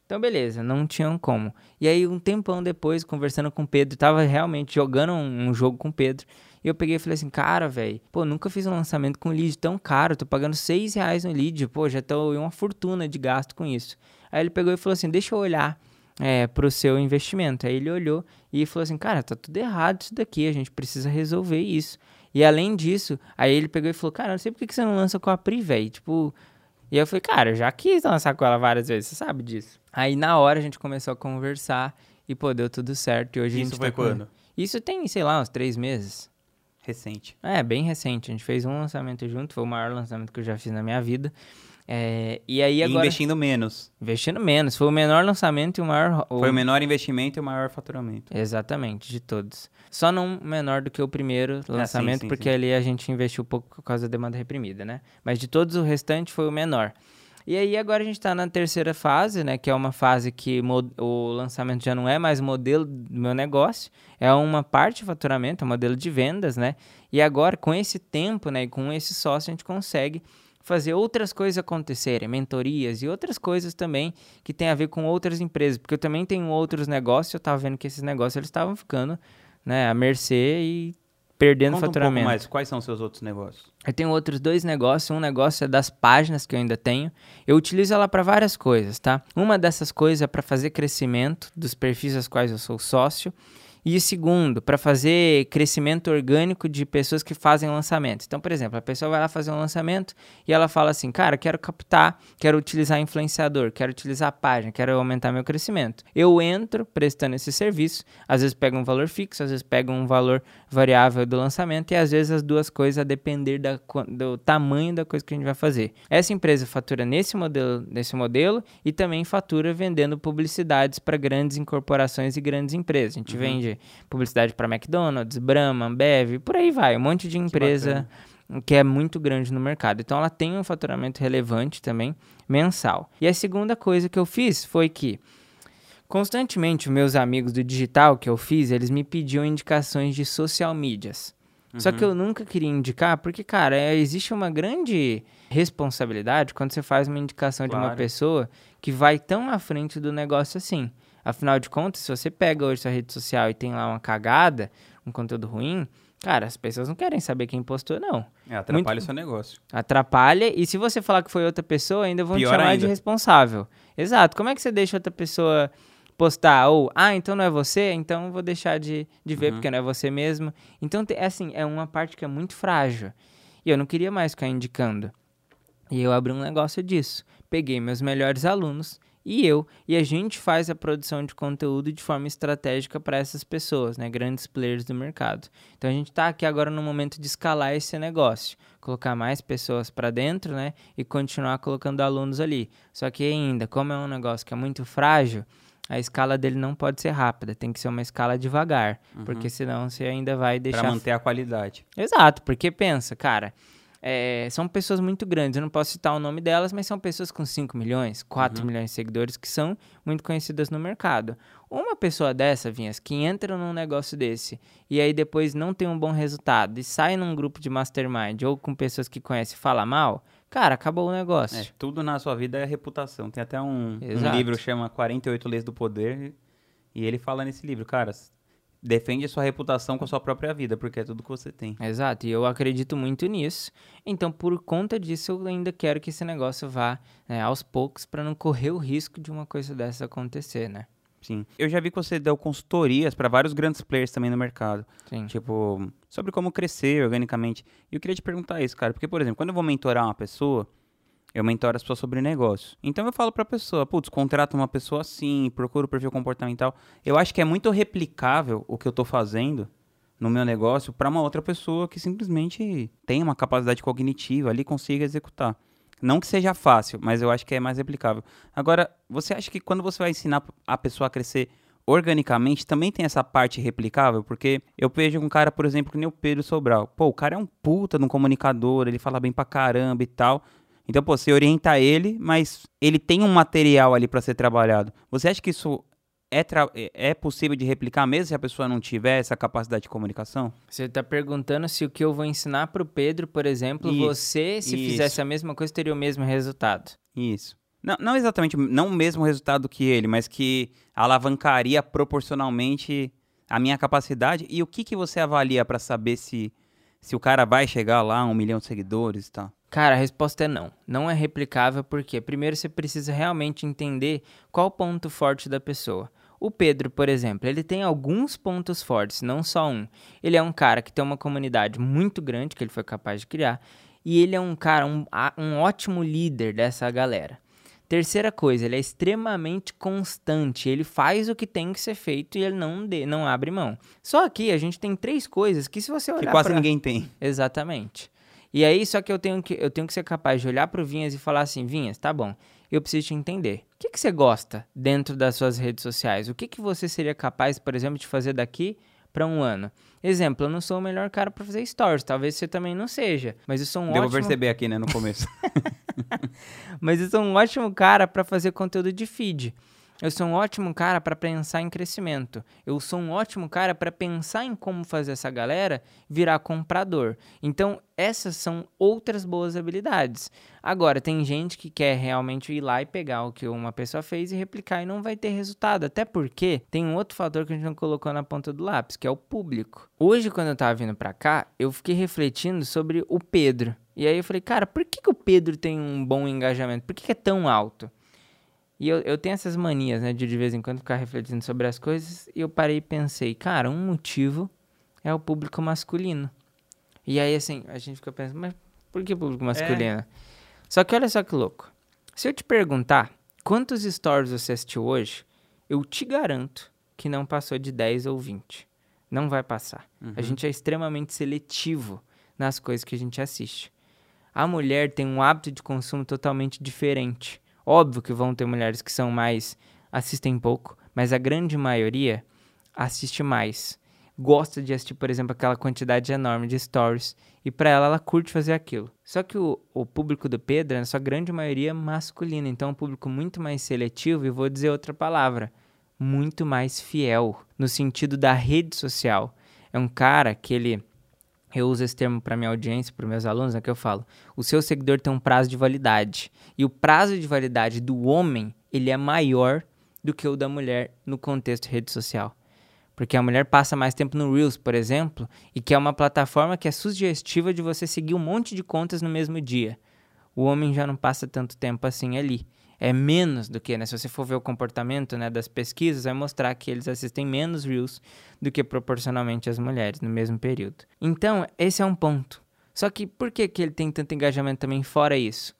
Então, beleza, não tinham como. E aí, um tempão depois, conversando com o Pedro, tava realmente jogando um, um jogo com o Pedro. E eu peguei e falei assim, cara, velho, pô, nunca fiz um lançamento com lead tão caro, tô pagando seis reais no lead, pô, já tô em uma fortuna de gasto com isso. Aí ele pegou e falou assim, deixa eu olhar é, pro seu investimento. Aí ele olhou e falou assim, cara, tá tudo errado isso daqui, a gente precisa resolver isso. E além disso, aí ele pegou e falou, cara, não sei por que você não lança com a Pri, velho, tipo... E eu falei, cara, eu já quis lançar com ela várias vezes, você sabe disso. Aí na hora a gente começou a conversar e, pô, deu tudo certo. E hoje a Isso gente foi tá com- quando? Isso tem, sei lá, uns três meses. Recente. É, bem recente. A gente fez um lançamento junto, foi o maior lançamento que eu já fiz na minha vida. É, e aí E agora. investindo menos. Investindo menos. Foi o menor lançamento e o maior. Foi o menor investimento e o maior faturamento. Exatamente, de todos. Só não menor do que o primeiro lançamento, Ah, sim, porque sim. ali a gente investiu pouco por causa da demanda reprimida, né? Mas de todos o restante foi o menor. E aí agora a gente tá na terceira fase, né? Que é uma fase que o lançamento já não é mais modelo do meu negócio, é uma parte de faturamento, é um modelo de vendas, né? E agora, com esse tempo, né? E com esse sócio, a gente consegue fazer outras coisas acontecerem, mentorias e outras coisas também que tem a ver com outras empresas, porque eu também tenho outros negócios, eu tava vendo que esses negócios eles estavam ficando, né, à mercê e perdendo Conta um pouco faturamento. mais, quais são os seus outros negócios? Eu tenho outros dois negócios. Um negócio é das páginas que eu ainda tenho. Eu utilizo ela para várias coisas, tá? Uma dessas coisas é para fazer crescimento dos perfis aos quais eu sou sócio. E o segundo, para fazer crescimento orgânico de pessoas que fazem lançamento. Então, por exemplo, a pessoa vai lá fazer um lançamento e ela fala assim: Cara, quero captar, quero utilizar influenciador, quero utilizar a página, quero aumentar meu crescimento. Eu entro prestando esse serviço, às vezes pego um valor fixo, às vezes pego um valor variável do lançamento e às vezes as duas coisas a depender da, do tamanho da coisa que a gente vai fazer. Essa empresa fatura nesse modelo, nesse modelo e também fatura vendendo publicidades para grandes incorporações e grandes empresas. A gente vende publicidade para McDonald's, Brahma, Ambev, por aí vai, um monte de empresa que é muito grande no mercado. Então ela tem um faturamento relevante também mensal. E a segunda coisa que eu fiz foi que Constantemente, meus amigos do digital que eu fiz, eles me pediam indicações de social medias. Só que eu nunca queria indicar, porque, cara, é- existe uma grande responsabilidade quando você faz uma indicação de uma Claro. pessoa que vai tão à frente do negócio assim. Afinal de contas, se você pega hoje sua rede social e tem lá uma cagada, um conteúdo ruim, cara, as pessoas não querem saber quem postou, não. É, atrapalha Muito- seu negócio. Atrapalha, e se você falar que foi outra pessoa, ainda vão te Pior chamar de ainda. responsável. Exato. Como é que você deixa outra pessoa postar? Ou, ah, então não é você? Então eu vou deixar de, de ver porque não é você mesmo. Então, te- é assim, é uma parte que é muito frágil. E eu não queria mais ficar indicando. E eu abri um negócio disso. Peguei meus melhores alunos e eu. E a gente faz a produção de conteúdo de forma estratégica para essas pessoas, né? Grandes players do mercado. Então a gente está aqui agora no momento de escalar esse negócio, colocar mais pessoas para dentro, né? E continuar colocando alunos ali. Só que ainda, como é um negócio que é muito frágil, a escala dele não pode ser rápida, tem que ser uma escala devagar, uhum. porque senão você ainda vai deixar. Para manter a qualidade. Exato, porque pensa, cara, é, são pessoas muito grandes. Eu não posso citar o nome delas, mas são pessoas com 5 milhões, 4 uhum. milhões de seguidores que são muito conhecidas no mercado. Uma pessoa dessa, Vinhas, que entra num negócio desse e aí depois não tem um bom resultado e sai num grupo de mastermind ou com pessoas que conhecem e fala mal, cara, acabou o negócio. É, tudo na sua vida é reputação. Tem até um, um livro que chama 48 Leis do Poder e ele fala nesse livro, cara, defende a sua reputação com a sua própria vida, porque é tudo que você tem. Exato, e eu acredito muito nisso. Então, por conta disso, eu ainda quero que esse negócio vá né, aos poucos para não correr o risco de uma coisa dessa acontecer, né? Sim. Eu já vi que você deu consultorias para vários grandes players também no mercado. Sim. Tipo, sobre como crescer organicamente. E eu queria te perguntar isso, cara, porque, por exemplo, quando eu vou mentorar uma pessoa, eu mentoro as pessoas sobre negócio. Então eu falo pra pessoa, putz, contrata uma pessoa assim, procura o perfil comportamental. Eu acho que é muito replicável o que eu tô fazendo no meu negócio para uma outra pessoa que simplesmente tem uma capacidade cognitiva ali consiga executar. Não que seja fácil, mas eu acho que é mais replicável. Agora, você acha que quando você vai ensinar a pessoa a crescer organicamente, também tem essa parte replicável? Porque eu vejo um cara, por exemplo, que nem o Pedro Sobral. Pô, o cara é um puta de um comunicador, ele fala bem pra caramba e tal. Então, pô, você orienta ele, mas ele tem um material ali para ser trabalhado. Você acha que isso é, é possível de replicar mesmo se a pessoa não tiver essa capacidade de comunicação? Você está perguntando se o que eu vou ensinar para o Pedro, por exemplo, isso, você, se isso. fizesse a mesma coisa, teria o mesmo resultado. Isso. Não, não exatamente, não o mesmo resultado que ele, mas que alavancaria proporcionalmente a minha capacidade. E o que, que você avalia para saber se, se o cara vai chegar lá a um milhão de seguidores e tal? Cara, a resposta é não. Não é replicável porque, primeiro, você precisa realmente entender qual o ponto forte da pessoa. O Pedro, por exemplo, ele tem alguns pontos fortes, não só um. Ele é um cara que tem uma comunidade muito grande que ele foi capaz de criar e ele é um cara, um, um ótimo líder dessa galera. Terceira coisa, ele é extremamente constante. Ele faz o que tem que ser feito e ele não, de, não abre mão. Só que a gente tem três coisas que se você olhar que quase pra... ninguém tem. Exatamente. E aí, só que eu tenho que, eu tenho que ser capaz de olhar para o Vinhas e falar assim, Vinhas, tá bom, eu preciso te entender. O que, que você gosta dentro das suas redes sociais? O que, que você seria capaz, por exemplo, de fazer daqui para um ano? Exemplo, eu não sou o melhor cara para fazer stories, talvez você também não seja, mas eu sou um Deu ótimo... perceber aqui, né, no começo. mas eu sou um ótimo cara para fazer conteúdo de feed. Eu sou um ótimo cara para pensar em crescimento. Eu sou um ótimo cara para pensar em como fazer essa galera virar comprador. Então, essas são outras boas habilidades. Agora, tem gente que quer realmente ir lá e pegar o que uma pessoa fez e replicar e não vai ter resultado. Até porque tem um outro fator que a gente não colocou na ponta do lápis, que é o público. Hoje, quando eu tava vindo para cá, eu fiquei refletindo sobre o Pedro. E aí eu falei, cara, por que, que o Pedro tem um bom engajamento? Por que, que é tão alto? E eu, eu tenho essas manias, né, de de vez em quando ficar refletindo sobre as coisas, e eu parei e pensei, cara, um motivo é o público masculino. E aí, assim, a gente fica pensando, mas por que público é. masculino? É. Só que olha só que louco. Se eu te perguntar quantos stories você assistiu hoje, eu te garanto que não passou de 10 ou 20. Não vai passar. Uhum. A gente é extremamente seletivo nas coisas que a gente assiste. A mulher tem um hábito de consumo totalmente diferente. Óbvio que vão ter mulheres que são mais assistem pouco, mas a grande maioria assiste mais. Gosta de assistir, por exemplo, aquela quantidade enorme de stories e para ela ela curte fazer aquilo. Só que o, o público do Pedro é, na sua grande maioria, masculino, então é um público muito mais seletivo e vou dizer outra palavra, muito mais fiel, no sentido da rede social. É um cara que ele eu uso esse termo para minha audiência, para meus alunos, é que eu falo. O seu seguidor tem um prazo de validade. E o prazo de validade do homem, ele é maior do que o da mulher no contexto rede social. Porque a mulher passa mais tempo no Reels, por exemplo, e que é uma plataforma que é sugestiva de você seguir um monte de contas no mesmo dia. O homem já não passa tanto tempo assim ali é menos do que, né? Se você for ver o comportamento né, das pesquisas, vai mostrar que eles assistem menos Reels do que proporcionalmente as mulheres no mesmo período. Então, esse é um ponto. Só que por que, que ele tem tanto engajamento também fora isso?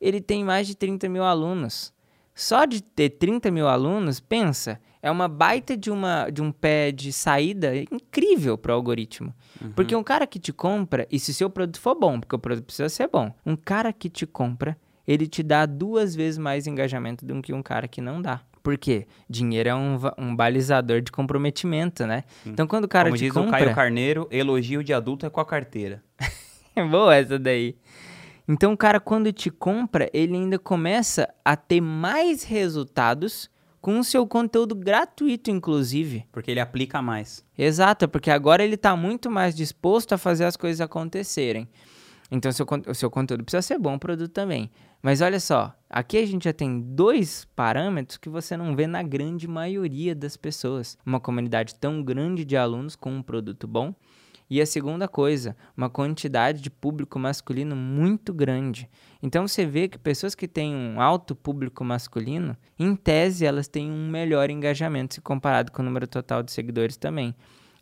Ele tem mais de 30 mil alunos. Só de ter 30 mil alunos, pensa, é uma baita de, uma, de um pé de saída incrível para o algoritmo. Uhum. Porque um cara que te compra, e se seu produto for bom, porque o produto precisa ser bom, um cara que te compra, ele te dá duas vezes mais engajamento do que um cara que não dá. Por quê? Dinheiro é um, um balizador de comprometimento, né? Então, quando o cara Como te diz compra... o Caio Carneiro, elogio de adulto é com a carteira. Boa essa daí. Então, o cara, quando te compra, ele ainda começa a ter mais resultados com o seu conteúdo gratuito, inclusive. Porque ele aplica mais. Exato, porque agora ele está muito mais disposto a fazer as coisas acontecerem. Então, seu, o seu conteúdo precisa ser bom, o produto também. Mas olha só, aqui a gente já tem dois parâmetros que você não vê na grande maioria das pessoas. Uma comunidade tão grande de alunos com um produto bom. E a segunda coisa, uma quantidade de público masculino muito grande. Então você vê que pessoas que têm um alto público masculino, em tese, elas têm um melhor engajamento se comparado com o número total de seguidores também.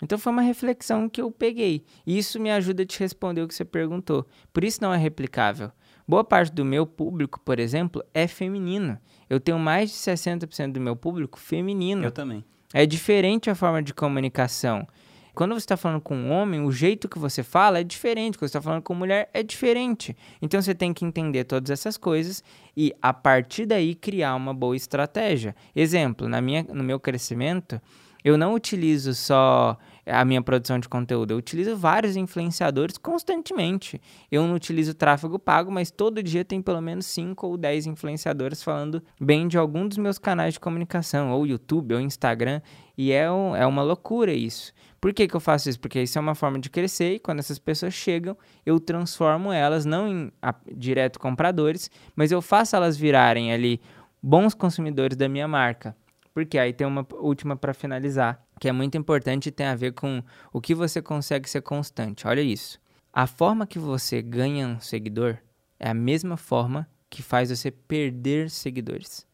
Então foi uma reflexão que eu peguei. E isso me ajuda a te responder o que você perguntou. Por isso não é replicável. Boa parte do meu público, por exemplo, é feminino. Eu tenho mais de 60% do meu público feminino. Eu também. É diferente a forma de comunicação. Quando você está falando com um homem, o jeito que você fala é diferente. Quando você está falando com mulher, é diferente. Então você tem que entender todas essas coisas e, a partir daí, criar uma boa estratégia. Exemplo, na minha, no meu crescimento, eu não utilizo só a minha produção de conteúdo. Eu utilizo vários influenciadores constantemente. Eu não utilizo tráfego pago, mas todo dia tem pelo menos 5 ou 10 influenciadores falando bem de algum dos meus canais de comunicação, ou YouTube, ou Instagram, e é, um, é uma loucura isso. Por que, que eu faço isso? Porque isso é uma forma de crescer e quando essas pessoas chegam, eu transformo elas não em a, direto compradores, mas eu faço elas virarem ali bons consumidores da minha marca. Porque aí tem uma última para finalizar que é muito importante e tem a ver com o que você consegue ser constante. Olha isso. A forma que você ganha um seguidor é a mesma forma que faz você perder seguidores.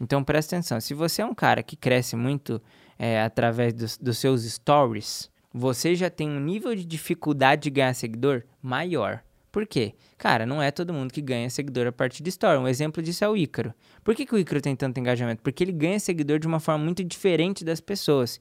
Então presta atenção, se você é um cara que cresce muito é, através dos, dos seus stories, você já tem um nível de dificuldade de ganhar seguidor maior. Por quê? Cara, não é todo mundo que ganha seguidor a partir de story. Um exemplo disso é o Ícaro. Por que, que o Ícaro tem tanto engajamento? Porque ele ganha seguidor de uma forma muito diferente das pessoas.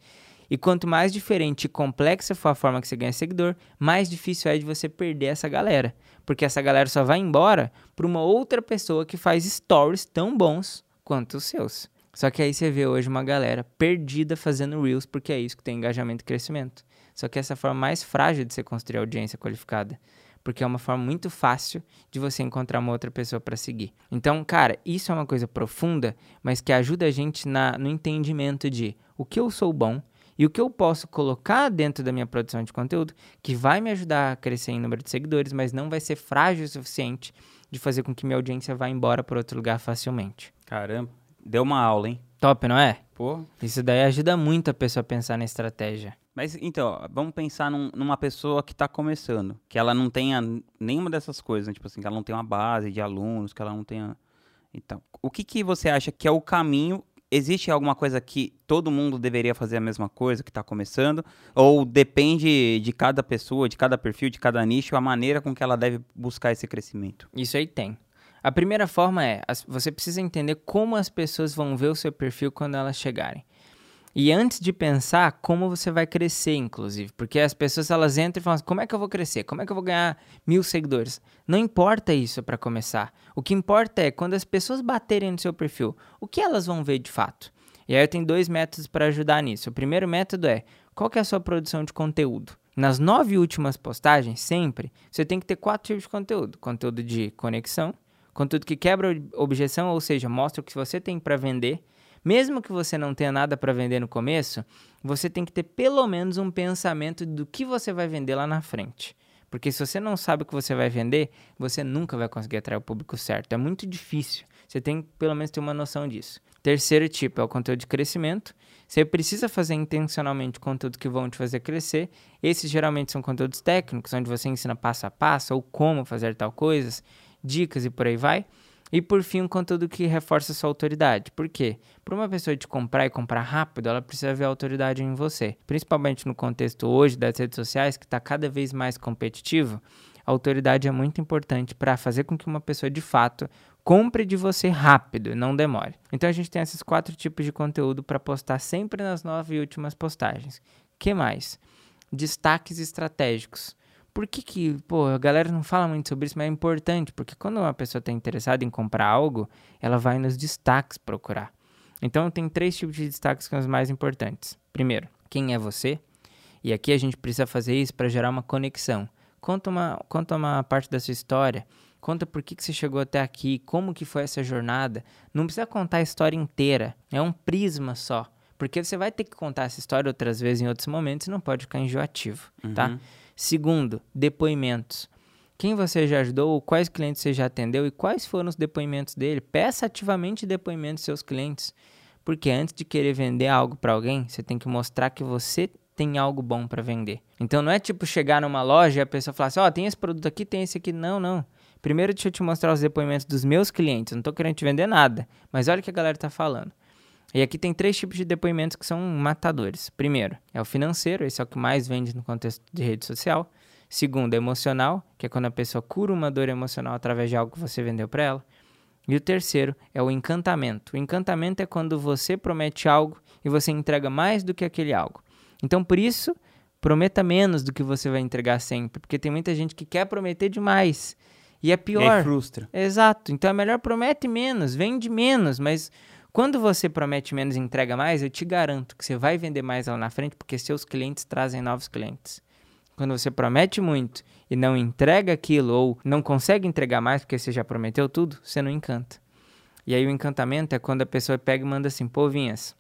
E quanto mais diferente e complexa for a forma que você ganha seguidor, mais difícil é de você perder essa galera. Porque essa galera só vai embora para uma outra pessoa que faz stories tão bons quanto os seus. Só que aí você vê hoje uma galera perdida fazendo Reels, porque é isso que tem engajamento e crescimento. Só que essa é a forma mais frágil de você construir audiência qualificada porque é uma forma muito fácil de você encontrar uma outra pessoa para seguir. Então, cara, isso é uma coisa profunda, mas que ajuda a gente na, no entendimento de o que eu sou bom e o que eu posso colocar dentro da minha produção de conteúdo que vai me ajudar a crescer em número de seguidores, mas não vai ser frágil o suficiente de fazer com que minha audiência vá embora para outro lugar facilmente. Caramba, deu uma aula, hein? Top, não é? Pô. Isso daí ajuda muito a pessoa a pensar na estratégia. Mas então, vamos pensar num, numa pessoa que está começando, que ela não tenha nenhuma dessas coisas, né? tipo assim, que ela não tenha uma base de alunos, que ela não tenha. Então, o que, que você acha que é o caminho? Existe alguma coisa que todo mundo deveria fazer a mesma coisa que está começando? Ou depende de cada pessoa, de cada perfil, de cada nicho, a maneira com que ela deve buscar esse crescimento? Isso aí tem. A primeira forma é, você precisa entender como as pessoas vão ver o seu perfil quando elas chegarem. E antes de pensar como você vai crescer, inclusive, porque as pessoas elas entram e falam assim, como é que eu vou crescer? Como é que eu vou ganhar mil seguidores? Não importa isso para começar. O que importa é quando as pessoas baterem no seu perfil, o que elas vão ver de fato? E aí eu tenho dois métodos para ajudar nisso. O primeiro método é qual que é a sua produção de conteúdo? Nas nove últimas postagens, sempre, você tem que ter quatro tipos de conteúdo: conteúdo de conexão, conteúdo que quebra objeção, ou seja, mostra o que você tem para vender mesmo que você não tenha nada para vender no começo, você tem que ter pelo menos um pensamento do que você vai vender lá na frente. Porque se você não sabe o que você vai vender, você nunca vai conseguir atrair o público certo. É muito difícil. Você tem que pelo menos ter uma noção disso. Terceiro tipo é o conteúdo de crescimento. Você precisa fazer intencionalmente conteúdo que vão te fazer crescer. Esses geralmente são conteúdos técnicos, onde você ensina passo a passo ou como fazer tal coisas, dicas e por aí vai. E por fim, um conteúdo que reforça sua autoridade. Por quê? Para uma pessoa te comprar e comprar rápido, ela precisa ver a autoridade em você. Principalmente no contexto hoje das redes sociais, que está cada vez mais competitivo, a autoridade é muito importante para fazer com que uma pessoa de fato compre de você rápido, não demore. Então a gente tem esses quatro tipos de conteúdo para postar sempre nas nove e últimas postagens. Que mais? Destaques estratégicos. Por que que, pô, a galera não fala muito sobre isso, mas é importante, porque quando uma pessoa está interessada em comprar algo, ela vai nos destaques procurar. Então tem três tipos de destaques que são os mais importantes. Primeiro, quem é você? E aqui a gente precisa fazer isso para gerar uma conexão. Conta uma, conta uma parte da sua história, conta por que, que você chegou até aqui, como que foi essa jornada. Não precisa contar a história inteira, é um prisma só. Porque você vai ter que contar essa história outras vezes em outros momentos e não pode ficar enjoativo, tá? Segundo, depoimentos. Quem você já ajudou, quais clientes você já atendeu e quais foram os depoimentos dele. Peça ativamente depoimentos dos seus clientes. Porque antes de querer vender algo para alguém, você tem que mostrar que você tem algo bom para vender. Então não é tipo chegar numa loja e a pessoa falar assim: "Ó, oh, tem esse produto aqui, tem esse aqui". Não, não. Primeiro deixa eu te mostrar os depoimentos dos meus clientes. Não tô querendo te vender nada, mas olha o que a galera tá falando. E aqui tem três tipos de depoimentos que são matadores. Primeiro, é o financeiro, esse é o que mais vende no contexto de rede social. Segundo, é emocional, que é quando a pessoa cura uma dor emocional através de algo que você vendeu para ela. E o terceiro é o encantamento. O encantamento é quando você promete algo e você entrega mais do que aquele algo. Então, por isso, prometa menos do que você vai entregar sempre, porque tem muita gente que quer prometer demais. E é pior. E aí frustra. Exato. Então é melhor promete menos, vende menos, mas quando você promete menos e entrega mais, eu te garanto que você vai vender mais lá na frente, porque seus clientes trazem novos clientes. Quando você promete muito e não entrega aquilo ou não consegue entregar mais porque você já prometeu tudo, você não encanta. E aí o encantamento é quando a pessoa pega e manda assim, pô, Vinhas,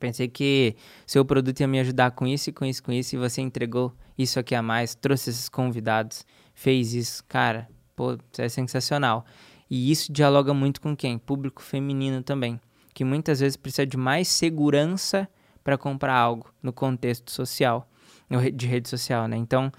pensei que seu produto ia me ajudar com isso e com isso, com isso, e você entregou isso aqui a mais, trouxe esses convidados, fez isso. Cara, pô, é sensacional. E isso dialoga muito com quem? Público feminino também, que muitas vezes precisa de mais segurança para comprar algo no contexto social, de rede social, né? Então,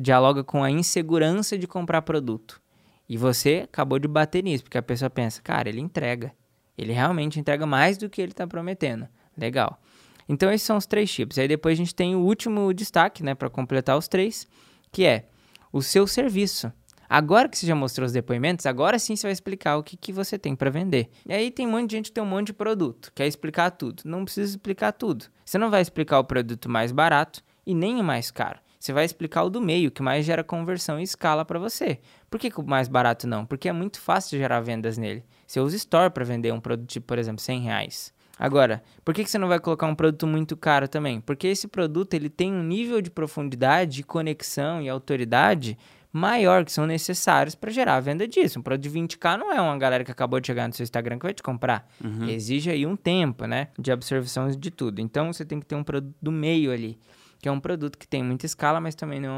dialoga com a insegurança de comprar produto. E você acabou de bater nisso, porque a pessoa pensa, cara, ele entrega. Ele realmente entrega mais do que ele está prometendo. Legal. Então, esses são os três tipos. Aí depois a gente tem o último destaque, né, para completar os três, que é o seu serviço. Agora que você já mostrou os depoimentos, agora sim você vai explicar o que, que você tem para vender. E aí tem um monte de gente que tem um monte de produto, quer explicar tudo. Não precisa explicar tudo. Você não vai explicar o produto mais barato e nem o mais caro. Você vai explicar o do meio, que mais gera conversão e escala para você. Por que, que, o mais barato não? Porque é muito fácil gerar vendas nele. Você usa Store para vender um produto tipo, por exemplo, 100 reais. Agora, por que, que você não vai colocar um produto muito caro também? Porque esse produto ele tem um nível de profundidade, de conexão e autoridade maior que são necessários para gerar a venda disso. Um produto de 20k não é uma galera que acabou de chegar no seu Instagram que vai te comprar. Uhum. Exige aí um tempo, né, de absorção de tudo. Então você tem que ter um produto do meio ali, que é um produto que tem muita escala, mas também não é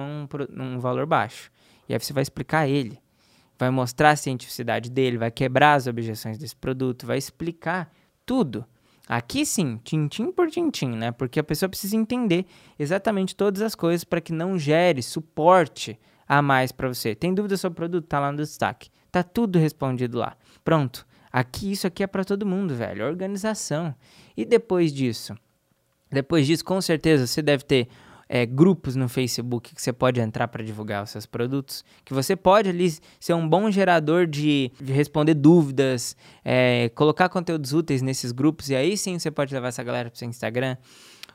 um, um valor baixo. E aí você vai explicar ele, vai mostrar a cientificidade dele, vai quebrar as objeções desse produto, vai explicar tudo. Aqui sim, tintim por tintim, né? Porque a pessoa precisa entender exatamente todas as coisas para que não gere suporte a mais para você. Tem dúvida sobre o produto? Tá lá no destaque. Tá tudo respondido lá. Pronto. Aqui isso aqui é para todo mundo, velho. Organização. E depois disso? Depois disso, com certeza você deve ter é, grupos no Facebook que você pode entrar para divulgar os seus produtos, que você pode ali ser um bom gerador de, de responder dúvidas, é, colocar conteúdos úteis nesses grupos, e aí sim você pode levar essa galera para o seu Instagram.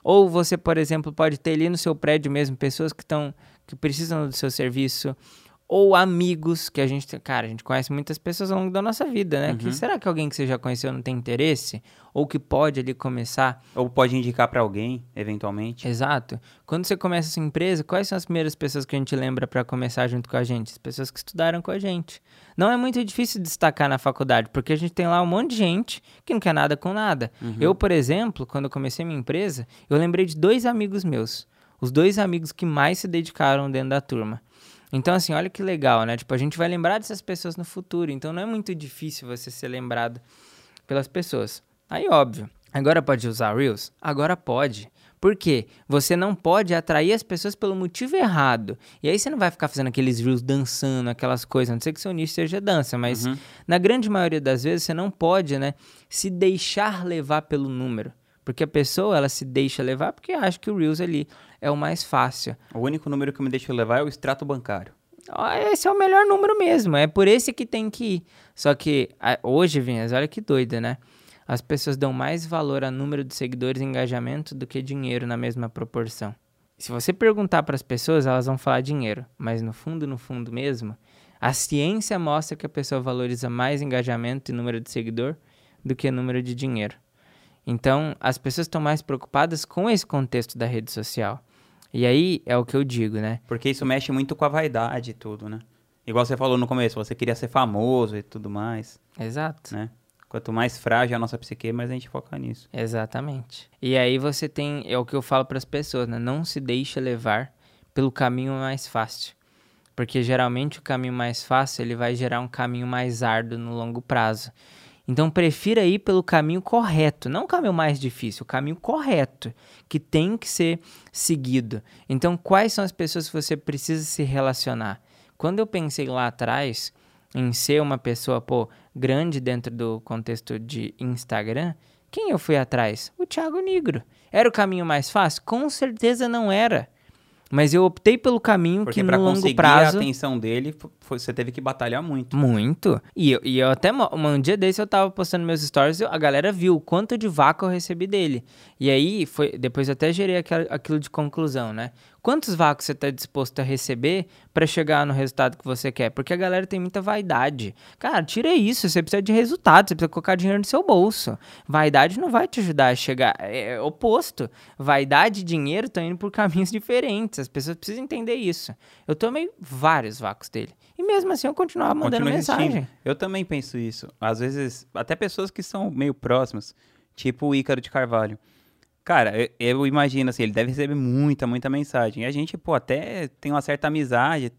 Ou você, por exemplo, pode ter ali no seu prédio mesmo pessoas que estão que precisam do seu serviço, ou amigos que a gente, cara, a gente conhece muitas pessoas ao longo da nossa vida, né? Uhum. Que será que alguém que você já conheceu não tem interesse ou que pode ali começar ou pode indicar para alguém, eventualmente? Exato. Quando você começa essa empresa, quais são as primeiras pessoas que a gente lembra para começar junto com a gente? As pessoas que estudaram com a gente. Não é muito difícil destacar na faculdade, porque a gente tem lá um monte de gente que não quer nada com nada. Uhum. Eu, por exemplo, quando comecei minha empresa, eu lembrei de dois amigos meus os dois amigos que mais se dedicaram dentro da turma. Então, assim, olha que legal, né? Tipo, a gente vai lembrar dessas pessoas no futuro. Então, não é muito difícil você ser lembrado pelas pessoas. Aí, óbvio. Agora pode usar Reels? Agora pode. Por quê? Você não pode atrair as pessoas pelo motivo errado. E aí você não vai ficar fazendo aqueles reels dançando, aquelas coisas. A não sei que seu nicho seja dança, mas uhum. na grande maioria das vezes você não pode, né, se deixar levar pelo número. Porque a pessoa, ela se deixa levar porque acha que o Reels ali é o mais fácil. O único número que me deixa levar é o extrato bancário. esse é o melhor número mesmo, é por esse que tem que ir. Só que hoje, Vinhas, olha que doida, né? As pessoas dão mais valor a número de seguidores e engajamento do que dinheiro na mesma proporção. Se você perguntar para as pessoas, elas vão falar dinheiro, mas no fundo, no fundo mesmo, a ciência mostra que a pessoa valoriza mais engajamento e número de seguidor do que número de dinheiro. Então, as pessoas estão mais preocupadas com esse contexto da rede social. E aí é o que eu digo, né? Porque isso mexe muito com a vaidade e tudo, né? Igual você falou no começo, você queria ser famoso e tudo mais. Exato. Né? Quanto mais frágil a nossa psique, mais a gente foca nisso. Exatamente. E aí você tem, é o que eu falo para as pessoas, né? Não se deixe levar pelo caminho mais fácil. Porque geralmente o caminho mais fácil, ele vai gerar um caminho mais árduo no longo prazo. Então prefira ir pelo caminho correto, não o caminho mais difícil, o caminho correto, que tem que ser seguido. Então, quais são as pessoas que você precisa se relacionar? Quando eu pensei lá atrás em ser uma pessoa, pô, grande dentro do contexto de Instagram, quem eu fui atrás? O Thiago Negro. Era o caminho mais fácil? Com certeza não era. Mas eu optei pelo caminho Porque que no longo a prazo. atenção dele, foi, você teve que batalhar muito. Muito. E eu, e eu até um dia desse eu tava postando meus stories, a galera viu o quanto de vaca eu recebi dele. E aí foi, depois eu até gerei aquilo de conclusão, né? Quantos vácuos você está disposto a receber para chegar no resultado que você quer? Porque a galera tem muita vaidade. Cara, tira isso. Você precisa de resultado. Você precisa colocar dinheiro no seu bolso. Vaidade não vai te ajudar a chegar. É, é oposto. Vaidade e dinheiro estão indo por caminhos diferentes. As pessoas precisam entender isso. Eu tomei vários vácuos dele. E mesmo assim eu continuava mandando Continua mensagem. Existindo. Eu também penso isso. Às vezes, até pessoas que são meio próximas, tipo o Ícaro de Carvalho. Cara, eu, eu, imagino assim, ele deve receber muita, muita mensagem. E a gente, pô, até tem uma certa amizade.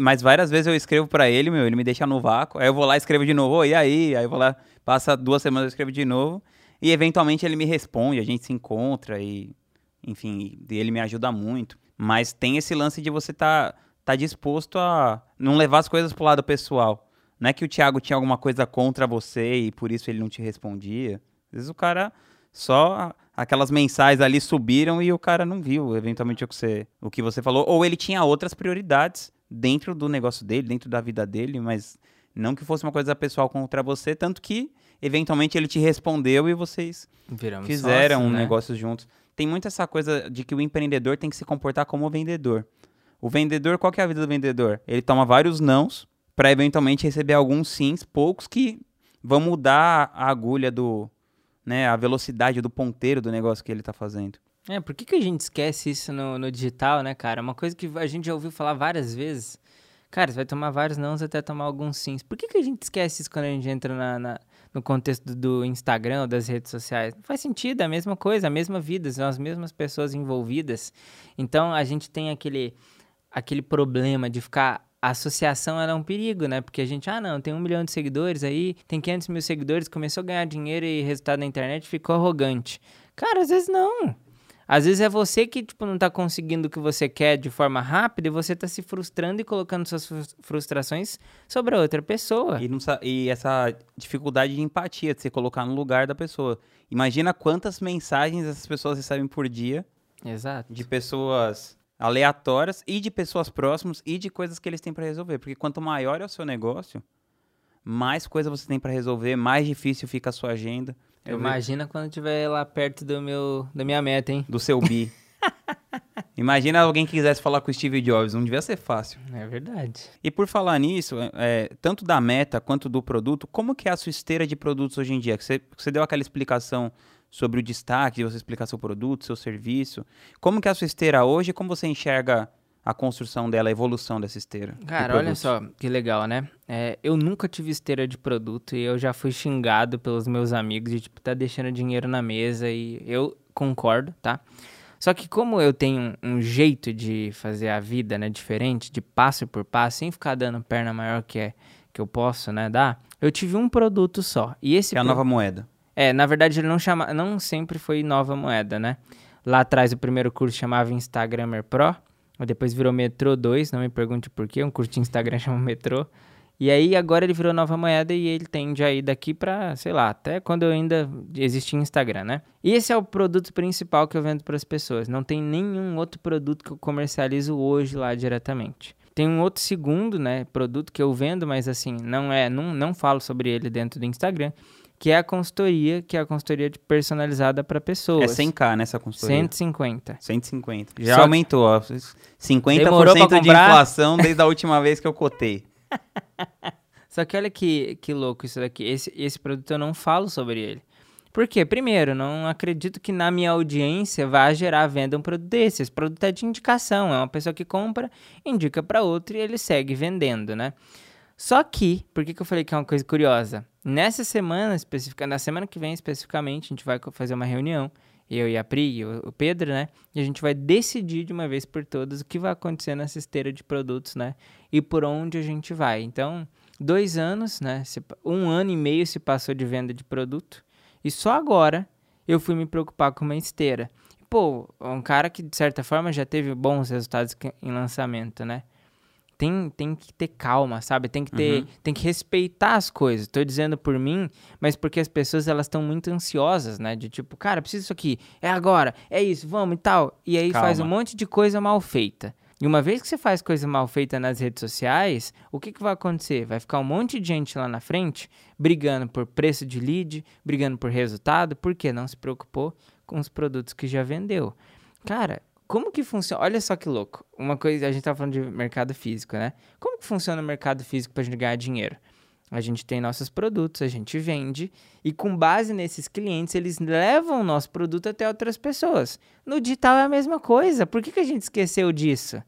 Mas várias vezes eu escrevo para ele, meu, ele me deixa no vácuo. Aí eu vou lá escrevo de novo, e aí? Aí eu vou lá, passa duas semanas eu escrevo de novo. E eventualmente ele me responde, a gente se encontra e, enfim, ele me ajuda muito. Mas tem esse lance de você tá, tá disposto a não levar as coisas pro lado pessoal. Não é que o Thiago tinha alguma coisa contra você e por isso ele não te respondia. Às vezes o cara só aquelas mensagens ali subiram e o cara não viu eventualmente o que você, o que você falou. Ou ele tinha outras prioridades dentro do negócio dele, dentro da vida dele, mas não que fosse uma coisa pessoal contra você, tanto que eventualmente ele te respondeu e vocês Viramos fizeram sócio, um né? negócio juntos. Tem muito essa coisa de que o empreendedor tem que se comportar como o vendedor. O vendedor, qual que é a vida do vendedor? Ele toma vários nãos para eventualmente receber alguns sims, poucos que vão mudar a agulha do, né, a velocidade do ponteiro do negócio que ele está fazendo. É, por que, que a gente esquece isso no, no digital, né, cara? Uma coisa que a gente já ouviu falar várias vezes. Cara, você vai tomar vários nãos até tomar alguns sims. Por que, que a gente esquece isso quando a gente entra na, na, no contexto do Instagram ou das redes sociais? Não faz sentido, é a mesma coisa, a mesma vida, são as mesmas pessoas envolvidas. Então a gente tem aquele, aquele problema de ficar a associação era é um perigo, né? Porque a gente, ah, não, tem um milhão de seguidores aí, tem 500 mil seguidores, começou a ganhar dinheiro e resultado na internet ficou arrogante. Cara, às vezes não. Às vezes é você que, tipo, não tá conseguindo o que você quer de forma rápida e você tá se frustrando e colocando suas frustrações sobre a outra pessoa. E, não, e essa dificuldade de empatia, de se colocar no lugar da pessoa. Imagina quantas mensagens essas pessoas recebem por dia. Exato. De pessoas aleatórias e de pessoas próximas e de coisas que eles têm para resolver. Porque quanto maior é o seu negócio, mais coisa você tem para resolver, mais difícil fica a sua agenda. Eu Imagina quando estiver lá perto do meu, da minha meta, hein? Do seu bi. Imagina alguém que quisesse falar com o Steve Jobs, não devia ser fácil. É verdade. E por falar nisso, é, tanto da meta quanto do produto, como que é a sua esteira de produtos hoje em dia? Você, você deu aquela explicação sobre o destaque, de você explicar seu produto, seu serviço. Como que é a sua esteira hoje e como você enxerga a construção dela, a evolução dessa esteira? Cara, olha só que legal, né? É, eu nunca tive esteira de produto e eu já fui xingado pelos meus amigos de, tipo, tá deixando dinheiro na mesa e eu concordo, tá? Só que como eu tenho um jeito de fazer a vida, né, diferente, de passo por passo, sem ficar dando perna maior que é que eu posso, né, dar, eu tive um produto só. E esse é a nova moeda. É, na verdade ele não chama, não sempre foi nova moeda, né? Lá atrás o primeiro curso chamava Instagrammer Pro, depois virou Metrô 2, não me pergunte por quê, um curso de Instagram chama Metrô. E aí agora ele virou nova moeda e ele tende a ir daqui para, sei lá, até quando ainda existia Instagram, né? E esse é o produto principal que eu vendo para as pessoas. Não tem nenhum outro produto que eu comercializo hoje lá diretamente. Tem um outro segundo, né, produto que eu vendo, mas assim, não é, não, não falo sobre ele dentro do Instagram, que é a consultoria, que é a consultoria de personalizada para É pessoas. 100k nessa consultoria. 150. 150. Já Só- aumentou, ó. 50% Demorou pra de inflação desde a última vez que eu cotei. Só que olha que, que louco isso daqui. Esse, esse produto eu não falo sobre ele. Por quê? Primeiro, não acredito que na minha audiência vá gerar venda um produto desse. Esse produto é de indicação. É uma pessoa que compra, indica para outra e ele segue vendendo, né? Só que, por que, que eu falei que é uma coisa curiosa? Nessa semana específica, na semana que vem especificamente, a gente vai fazer uma reunião, eu e a Pri e o Pedro, né? E a gente vai decidir de uma vez por todas o que vai acontecer nessa esteira de produtos, né? E por onde a gente vai. Então, dois anos, né? Um ano e meio se passou de venda de produto. E só agora eu fui me preocupar com uma esteira. Pô, um cara que de certa forma já teve bons resultados em lançamento, né? Tem, tem que ter calma, sabe? Tem que ter, Uhum. tem que respeitar as coisas. Tô dizendo por mim, mas porque as pessoas elas estão muito ansiosas, né? De tipo, cara, preciso disso aqui, é agora, é isso, vamos e tal. E aí faz um Calma. monte de coisa mal feita. E uma vez que você faz coisa mal feita nas redes sociais, o que, que vai acontecer? Vai ficar um monte de gente lá na frente brigando por preço de lead, brigando por resultado, porque não se preocupou com os produtos que já vendeu. Cara, como que funciona? Olha só que louco. Uma coisa, a gente tá falando de mercado físico, né? Como que funciona o mercado físico pra gente ganhar dinheiro? A gente tem nossos produtos, a gente vende, e com base nesses clientes, eles levam o nosso produto até outras pessoas. No digital é a mesma coisa. Por que, que a gente esqueceu disso?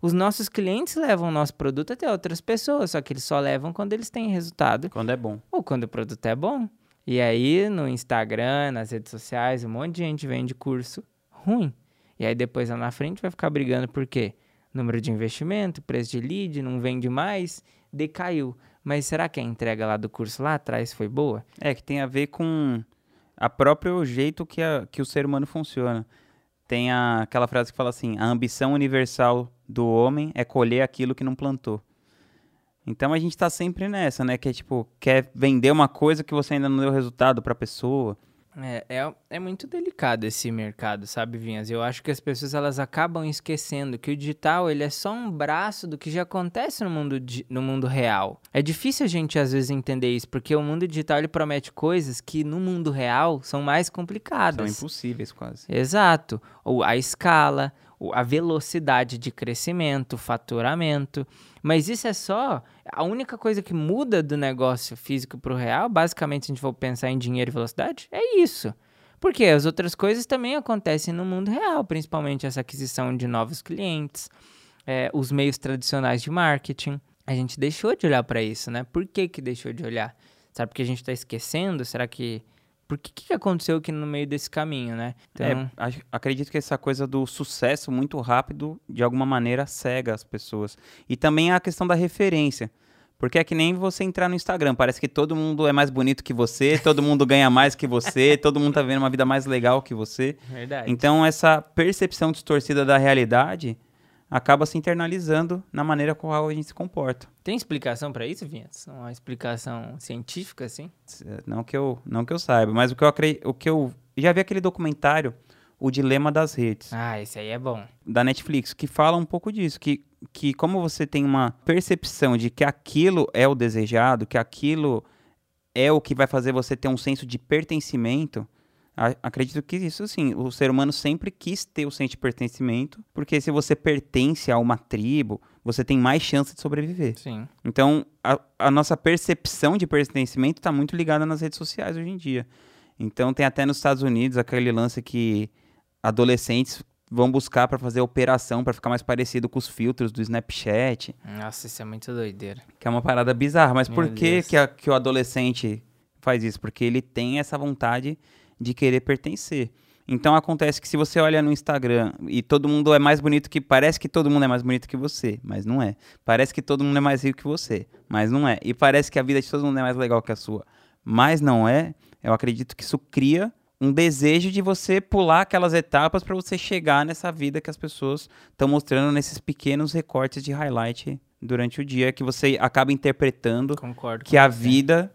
Os nossos clientes levam o nosso produto até outras pessoas, só que eles só levam quando eles têm resultado Quando é bom. ou quando o produto é bom. E aí, no Instagram, nas redes sociais, um monte de gente vende curso ruim. E aí, depois lá na frente, vai ficar brigando por quê? Número de investimento, preço de lead, não vende mais, decaiu. Mas será que a entrega lá do curso lá atrás foi boa? É, que tem a ver com a próprio jeito que, a- que o ser humano funciona. Tem a- aquela frase que fala assim: a ambição universal do homem é colher aquilo que não plantou. Então a gente tá sempre nessa, né? Que é tipo, quer vender uma coisa que você ainda não deu resultado pra pessoa. É, é, é muito delicado esse mercado, sabe, Vinhas? Eu acho que as pessoas elas acabam esquecendo que o digital ele é só um braço do que já acontece no mundo, no mundo real. É difícil a gente às vezes entender isso, porque o mundo digital ele promete coisas que no mundo real são mais São complicadas. impossíveis quase. Exato. Ou a escala, o- a velocidade de crescimento, faturamento. Mas isso é só a única coisa que muda do negócio físico para o real. Basicamente, se a gente for pensar em dinheiro e velocidade, é isso. Porque as outras coisas também acontecem no mundo real, principalmente essa aquisição de novos clientes, é, os meios tradicionais de marketing. A gente deixou de olhar para isso, né? Por que, que deixou de olhar? Sabe porque a gente está esquecendo? Será que. Por que, que aconteceu aqui no meio desse caminho, né? Então, É, acredito que essa coisa do sucesso muito rápido, de alguma maneira, cega as pessoas. E também a questão da referência. Porque é que nem você entrar no Instagram. Parece que todo mundo é mais bonito que você, todo mundo ganha mais que você, todo mundo tá vivendo uma vida mais legal que você. verdade. Então, essa percepção distorcida da realidade acaba se internalizando na maneira com a a gente se comporta. Tem explicação pra isso, Vinhas? Uma explicação científica, assim? Não que eu, não que eu saiba, mas o que eu, acre- o que eu já vi aquele documentário, O Dilema das Redes. Ah, esse aí é bom. da Netflix, que fala um pouco disso, que, que como você tem uma percepção de que aquilo é o desejado, que aquilo é o que vai fazer você ter um senso de pertencimento, acredito que isso sim, o ser humano sempre quis ter o senso de pertencimento, porque se você pertence a uma tribo, você tem mais chance de sobreviver. Sim. Então, a, a nossa percepção de pertencimento está muito ligada nas redes sociais hoje em dia. Então, tem até nos Estados Unidos aquele lance que adolescentes vão buscar para fazer operação para ficar mais parecido com os filtros do Snapchat, Nossa, isso é muito doideira. que é uma parada bizarra. Mas Meu por que, que, a- que o adolescente faz isso? Porque ele tem essa vontade de querer pertencer. Então acontece que se você olha no Instagram e todo mundo é mais bonito que. Parece que todo mundo é mais bonito que você, mas não é. Parece que todo mundo é mais rico que você, mas não é. E parece que a vida de todo mundo é mais legal que a sua, mas não é. Eu acredito que isso cria um desejo de você pular aquelas etapas para você chegar nessa vida que as pessoas estão mostrando nesses pequenos recortes de highlight durante o dia que você acaba interpretando Concordo. que a você. vida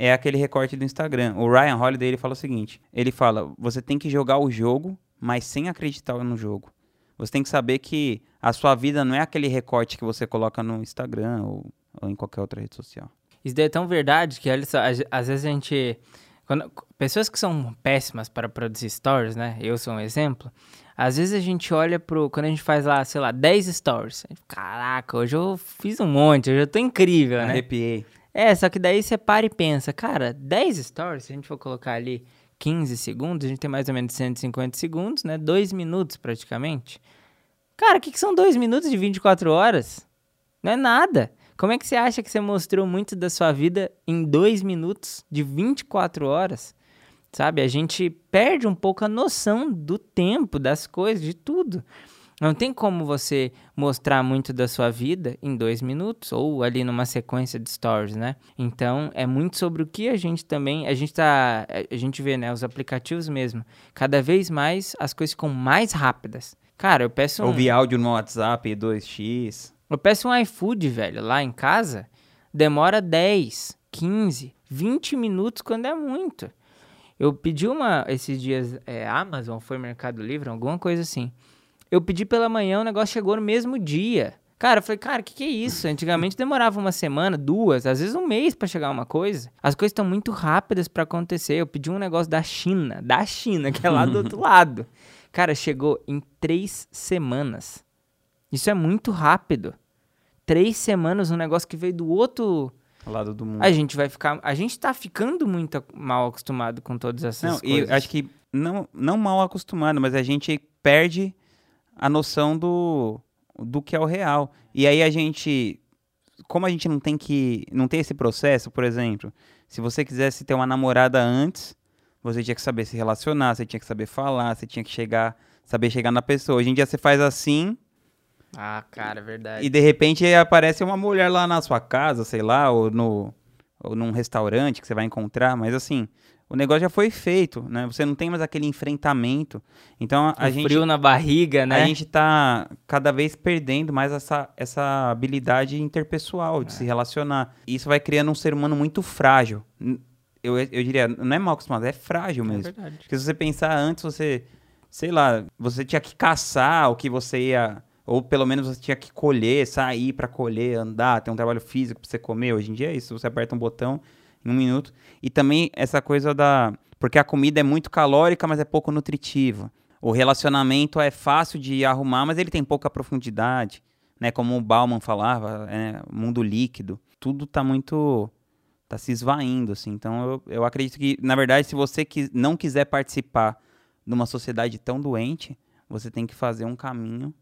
é aquele recorte do Instagram. O Ryan Holiday ele fala o seguinte: ele fala, você tem que jogar o jogo, mas sem acreditar no jogo. Você tem que saber que a sua vida não é aquele recorte que você coloca no Instagram ou, ou em qualquer outra rede social. Isso daí é tão verdade que, olha só, às vezes a gente. Quando, pessoas que são péssimas para produzir stories, né? Eu sou um exemplo. Às vezes a gente olha pro. Quando a gente faz lá, sei lá, 10 stories. gente, Caraca, hoje eu fiz um monte, hoje eu tô incrível, né? Arrepiei. É, só que daí você para e pensa, cara, 10 stories, se a gente for colocar ali 15 segundos, a gente tem mais ou menos 150 segundos, né? 2 minutos praticamente. Cara, o que, que são 2 minutos de 24 horas? Não é nada. Como é que você acha que você mostrou muito da sua vida em 2 minutos de 24 horas? Sabe? A gente perde um pouco a noção do tempo, das coisas, de tudo. Não tem como você mostrar muito da sua vida em dois minutos ou ali numa sequência de stories, né? Então é muito sobre o que a gente também. A gente tá. A gente vê, né? Os aplicativos mesmo. Cada vez mais as coisas ficam mais rápidas. Cara, eu peço um. Ouvir áudio no WhatsApp 2x. Eu peço um iFood, velho, lá em casa. Demora 10, 15, 20 minutos quando é muito. Eu pedi uma. Esses dias, é, Amazon, foi Mercado Livre, alguma coisa assim. Eu pedi pela manhã, o negócio chegou no mesmo dia. Cara, eu falei, cara, o que, que é isso? Antigamente demorava uma semana, duas, às vezes um mês pra chegar uma coisa. As coisas estão muito rápidas pra acontecer. Eu pedi um negócio da China, da China, que é lá do outro lado. Cara, chegou em três semanas. Isso é muito rápido. Três semanas, um negócio que veio do outro Lado do mundo. a gente vai ficar. A gente tá ficando muito mal acostumado com todas essas Não, coisas. e acho que não, não mal acostumado, mas a gente perde a noção do, do que é o real. E aí a gente, como a gente não tem que, não tem esse processo, por exemplo, se você quisesse ter uma namorada antes, você tinha que saber se relacionar, você tinha que saber falar, você tinha que chegar, saber chegar na pessoa. Hoje em dia você faz assim Ah, cara, é verdade. e de repente aparece uma mulher lá na sua casa, sei lá, ou no ou num restaurante que você vai encontrar, mas assim, o negócio já foi feito, né? Você não tem mais aquele enfrentamento. Então a, o gente frio na barriga, né? a gente tá cada vez perdendo mais essa, essa habilidade interpessoal É. de se relacionar. Isso vai criando um ser humano muito frágil. Eu, eu diria, não é mal acostumado, é frágil É mesmo. verdade. Porque se você pensar antes, você, sei lá, você tinha que caçar o que você ia. Ou pelo menos você tinha que colher, sair pra colher, andar, ter um trabalho físico pra você comer. Hoje em dia é isso, você aperta um botão em um minuto. E também essa coisa da. Porque a comida é muito calórica, mas é pouco nutritiva. O relacionamento é fácil de arrumar, mas ele tem pouca profundidade. Né? Como o Bauman falava, é, mundo líquido. Tudo tá muito tá se esvaindo, assim. Então, eu, eu acredito que, na verdade, se você quis, não quiser participar numa sociedade tão doente, você tem que fazer um caminho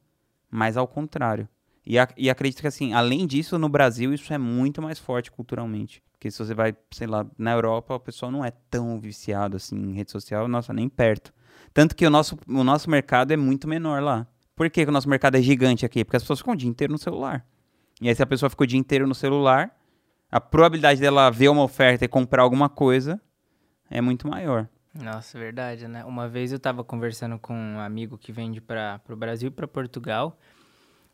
mais ao contrário. E, ac- e acredito que, assim, além disso, no Brasil, isso é muito mais forte culturalmente. Porque se você vai, sei lá, na Europa, o pessoal não é tão viciado, assim, em rede social, nossa, nem perto. Tanto que o nosso, o nosso mercado é muito menor lá. Por que, o nosso mercado é gigante aqui? Porque as pessoas ficam o dia inteiro no celular. E aí, se a pessoa ficou o dia inteiro no celular, a probabilidade dela ver uma oferta e comprar alguma coisa é muito maior. Nossa, verdade, né? Uma vez eu tava conversando com um amigo que vende para o Brasil e para Portugal.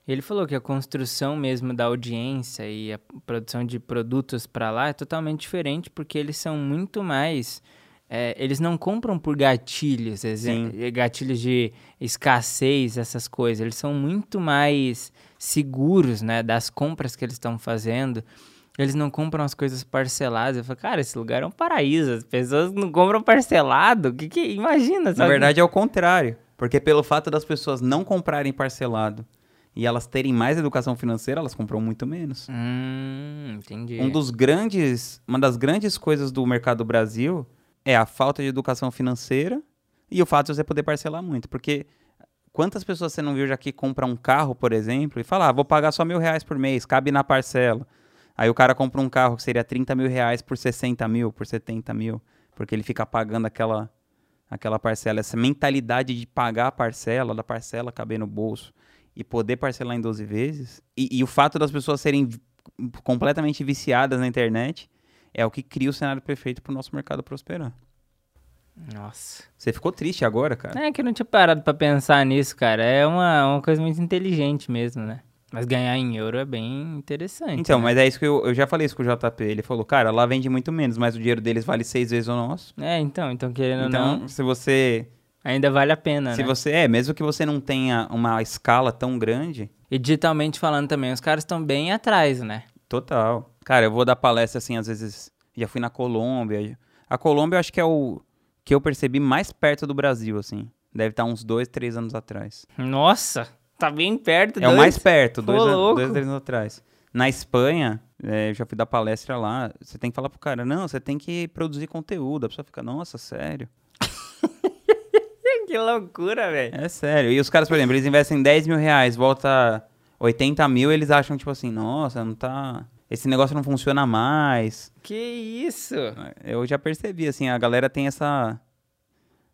Ele falou que a construção mesmo da audiência e a produção de produtos para lá é totalmente diferente porque eles são muito mais. é, eles não compram por gatilhos, exem- gatilhos de escassez, essas coisas. Eles são muito mais seguros, né, das compras que eles estão fazendo. Eles não compram as coisas parceladas. Eu falo, cara, esse lugar é um paraíso. As pessoas não compram parcelado. Que que imagina? Na sabe? verdade, é o contrário. Porque pelo fato das pessoas não comprarem parcelado e elas terem mais educação financeira, elas compram muito menos. Hum, entendi. Um dos grandes, uma das grandes coisas do mercado do Brasil é a falta de educação financeira e o fato de você poder parcelar muito. Porque quantas pessoas você não viu já que compra um carro, por exemplo, e fala, ah, vou pagar só mil reais por mês, cabe na parcela. Aí o cara compra um carro que seria 30 mil reais por 60 mil, por 70 mil, porque ele fica pagando aquela, aquela parcela. Essa mentalidade de pagar a parcela, da parcela caber no bolso e poder parcelar em 12 vezes. E, e o fato das pessoas serem completamente viciadas na internet é o que cria o cenário perfeito para o nosso mercado prosperar. Nossa. Você ficou triste agora, cara? É que eu não tinha parado pra pensar nisso, cara. É uma, uma coisa muito inteligente mesmo, né? Mas ganhar em euro é bem interessante. Então, né? mas é isso que eu, eu já falei isso com o JP. Ele falou, cara, lá vende muito menos, mas o dinheiro deles vale seis vezes o nosso. É, então, então querendo ou Então, não. se você Ainda vale a pena, Se né? você é, mesmo que você não tenha uma escala tão grande, E digitalmente falando também, os caras estão bem atrás, né? total. Cara, eu vou dar palestra assim, às vezes, já fui na Colômbia. A Colômbia eu acho que é o que eu percebi mais perto do Brasil, assim. Deve estar uns dois, três anos atrás. Nossa, tá bem perto. É o mais perto, dois, an- dois, três anos atrás. Na Espanha, é, eu já fui dar palestra lá, você tem que falar pro cara, não, você tem que produzir conteúdo. A pessoa fica, nossa, sério? que loucura, velho. É sério. E os caras, por exemplo, eles investem 10 mil reais, volta 80 mil, eles acham, tipo assim, nossa, não tá... Esse negócio não funciona mais. Que isso? Eu já percebi, assim, a galera tem essa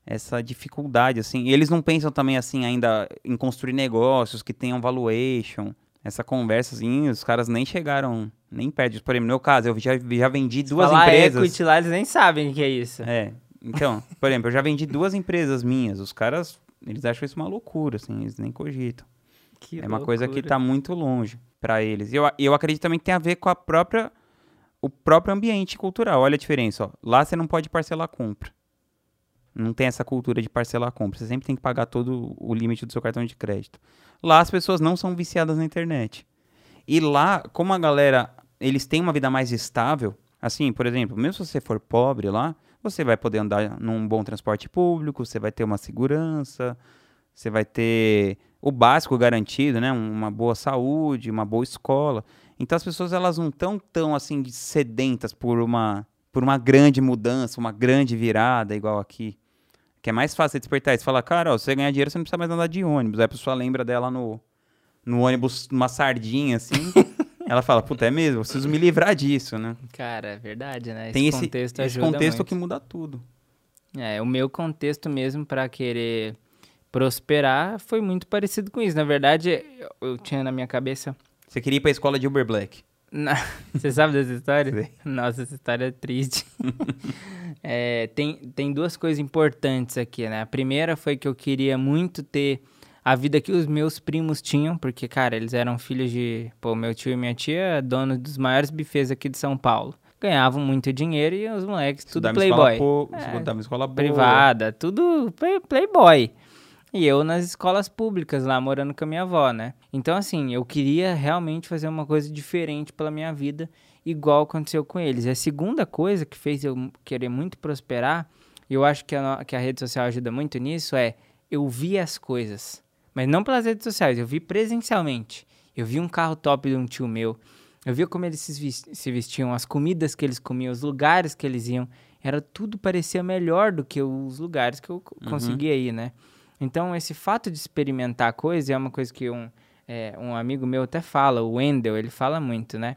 essa dificuldade, assim. E eles não pensam também, assim, ainda em construir negócios que tenham valuation. Essa conversa, assim, os caras nem chegaram nem perto. Por exemplo, no meu caso, eu já, já vendi duas Falar empresas. equity lá, eles nem sabem o que é isso. É. Então, por exemplo, eu já vendi duas empresas minhas. Os caras, eles acham isso uma loucura, assim, eles nem cogitam. Que É uma coisa que loucura. tá muito longe pra eles. E eu, eu acredito também que tem a ver com a própria o próprio ambiente cultural. Olha a diferença, ó. Lá você não pode parcelar a compra. Não tem essa cultura de parcelar a compra. Você sempre tem que pagar todo o limite do seu cartão de crédito. Lá as pessoas não são viciadas na internet. E lá, como a galera, eles têm uma vida mais estável, assim, por exemplo, mesmo se você for pobre lá, você vai poder andar num bom transporte público, você vai ter uma segurança, você vai ter o básico garantido, né? Uma boa saúde, uma boa escola. Então as pessoas elas não estão tão assim de sedentas por uma por uma grande mudança, uma grande virada igual aqui. Que é mais fácil despertar isso. Falar, cara, ó, você ganhar dinheiro, você não precisa mais andar de ônibus. Aí a pessoa lembra dela no, no ônibus, numa sardinha, assim. ela fala, puta, é mesmo, eu preciso me livrar disso, né? Cara, é verdade, né? Tem esse contexto esse contexto muito. que muda tudo. É, o meu contexto mesmo pra querer prosperar foi muito parecido com isso. Na verdade, eu, tinha na minha cabeça. Você queria ir pra escola de Uber Black. Na- Você sabe dessa história? Sei. Nossa, essa história é triste. É, tem, tem duas coisas importantes aqui, né? A primeira foi que eu queria muito ter a vida que os meus primos tinham, porque, cara, eles eram filhos de. Pô, meu tio e minha tia, donos dos maiores bufês aqui de São Paulo. Ganhavam muito dinheiro e os moleques, tudo escola playboy. pô- É, escola boa. privada, tudo play- playboy. E eu nas escolas públicas lá, morando com a minha avó, né? Então, assim, eu queria realmente fazer uma coisa diferente pela minha vida, igual aconteceu com eles. E a segunda coisa que fez eu querer muito prosperar, e eu acho que a, que a rede social ajuda muito nisso, é eu vi as coisas. Mas não pelas redes sociais, eu vi presencialmente. Eu vi um carro top de um tio meu. Eu via como eles se vestiam, as comidas que eles comiam, os lugares que eles iam. Era tudo parecia melhor do que os lugares que eu co- conseguia ir, né? Então, esse fato de experimentar coisa é uma coisa que um, é, um amigo meu até fala, o Wendel, ele fala muito, né?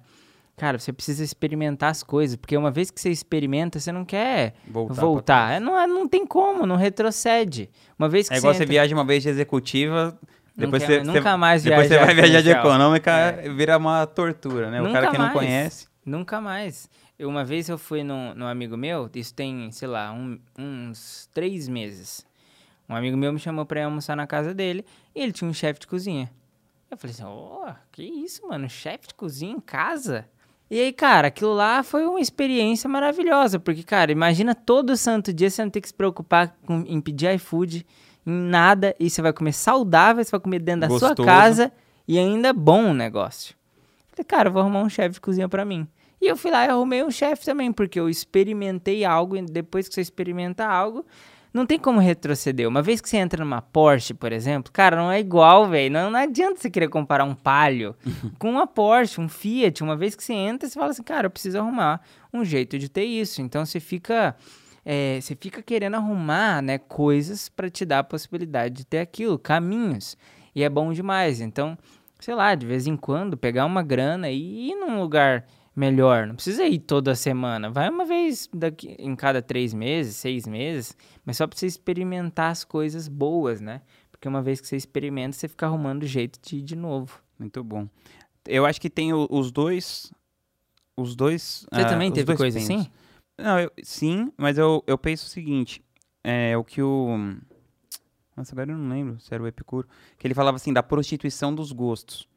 Cara, você precisa experimentar as coisas, porque uma vez que você experimenta, você não quer Voltar. voltar. É, não, é- não tem como, não retrocede. Uma vez que É igual você entra- viaja uma vez de executiva, depois você, nunca você- mais depois você vai viajar de econômica, vira uma tortura, né? o Nunca cara que não mais. conhece. Nunca mais. Eu, uma vez eu fui num, num amigo meu, isso tem, sei lá, um- uns três meses. Um amigo meu me chamou pra ir almoçar na casa dele e ele tinha um chefe de cozinha. Eu falei assim, ó, que isso, mano, chefe de cozinha em casa? E aí, cara, aquilo lá foi uma experiência maravilhosa, porque, cara, imagina todo santo dia você não ter que se preocupar com, em pedir iFood, em nada, e você vai comer saudável, você vai comer dentro da sua Gostoso. casa e ainda é bom o negócio. Falei, cara, vou arrumar um chefe de cozinha pra mim. E eu fui lá e arrumei um chefe também, porque eu experimentei algo, e depois que você experimenta algo, não tem como retroceder. Uma vez que você entra numa Porsche, por exemplo, cara, não é igual, velho. Não, não adianta você querer comparar um Palio com uma Porsche, um Fiat. Uma vez que você entra, você fala assim, cara, eu preciso arrumar um jeito de ter isso. Então você fica, é, você fica querendo arrumar, né, coisas para te dar a possibilidade de ter aquilo, caminhos. E é bom demais. Então, sei lá, de vez em quando pegar uma grana e ir num lugar melhor. Não precisa ir toda semana. Vai uma vez daqui, em cada três meses, seis meses, mas só pra você experimentar as coisas boas, né? Porque uma vez que você experimenta, você fica arrumando jeito de ir de novo. Muito bom. Eu acho que tem os dois. Os dois. Você ah, também os teve dois coisa assim? Não, eu- sim, mas eu, eu penso o seguinte: é o que o. Nossa, agora eu não lembro se era o Epicuro. Que ele falava assim da prostituição dos gostos.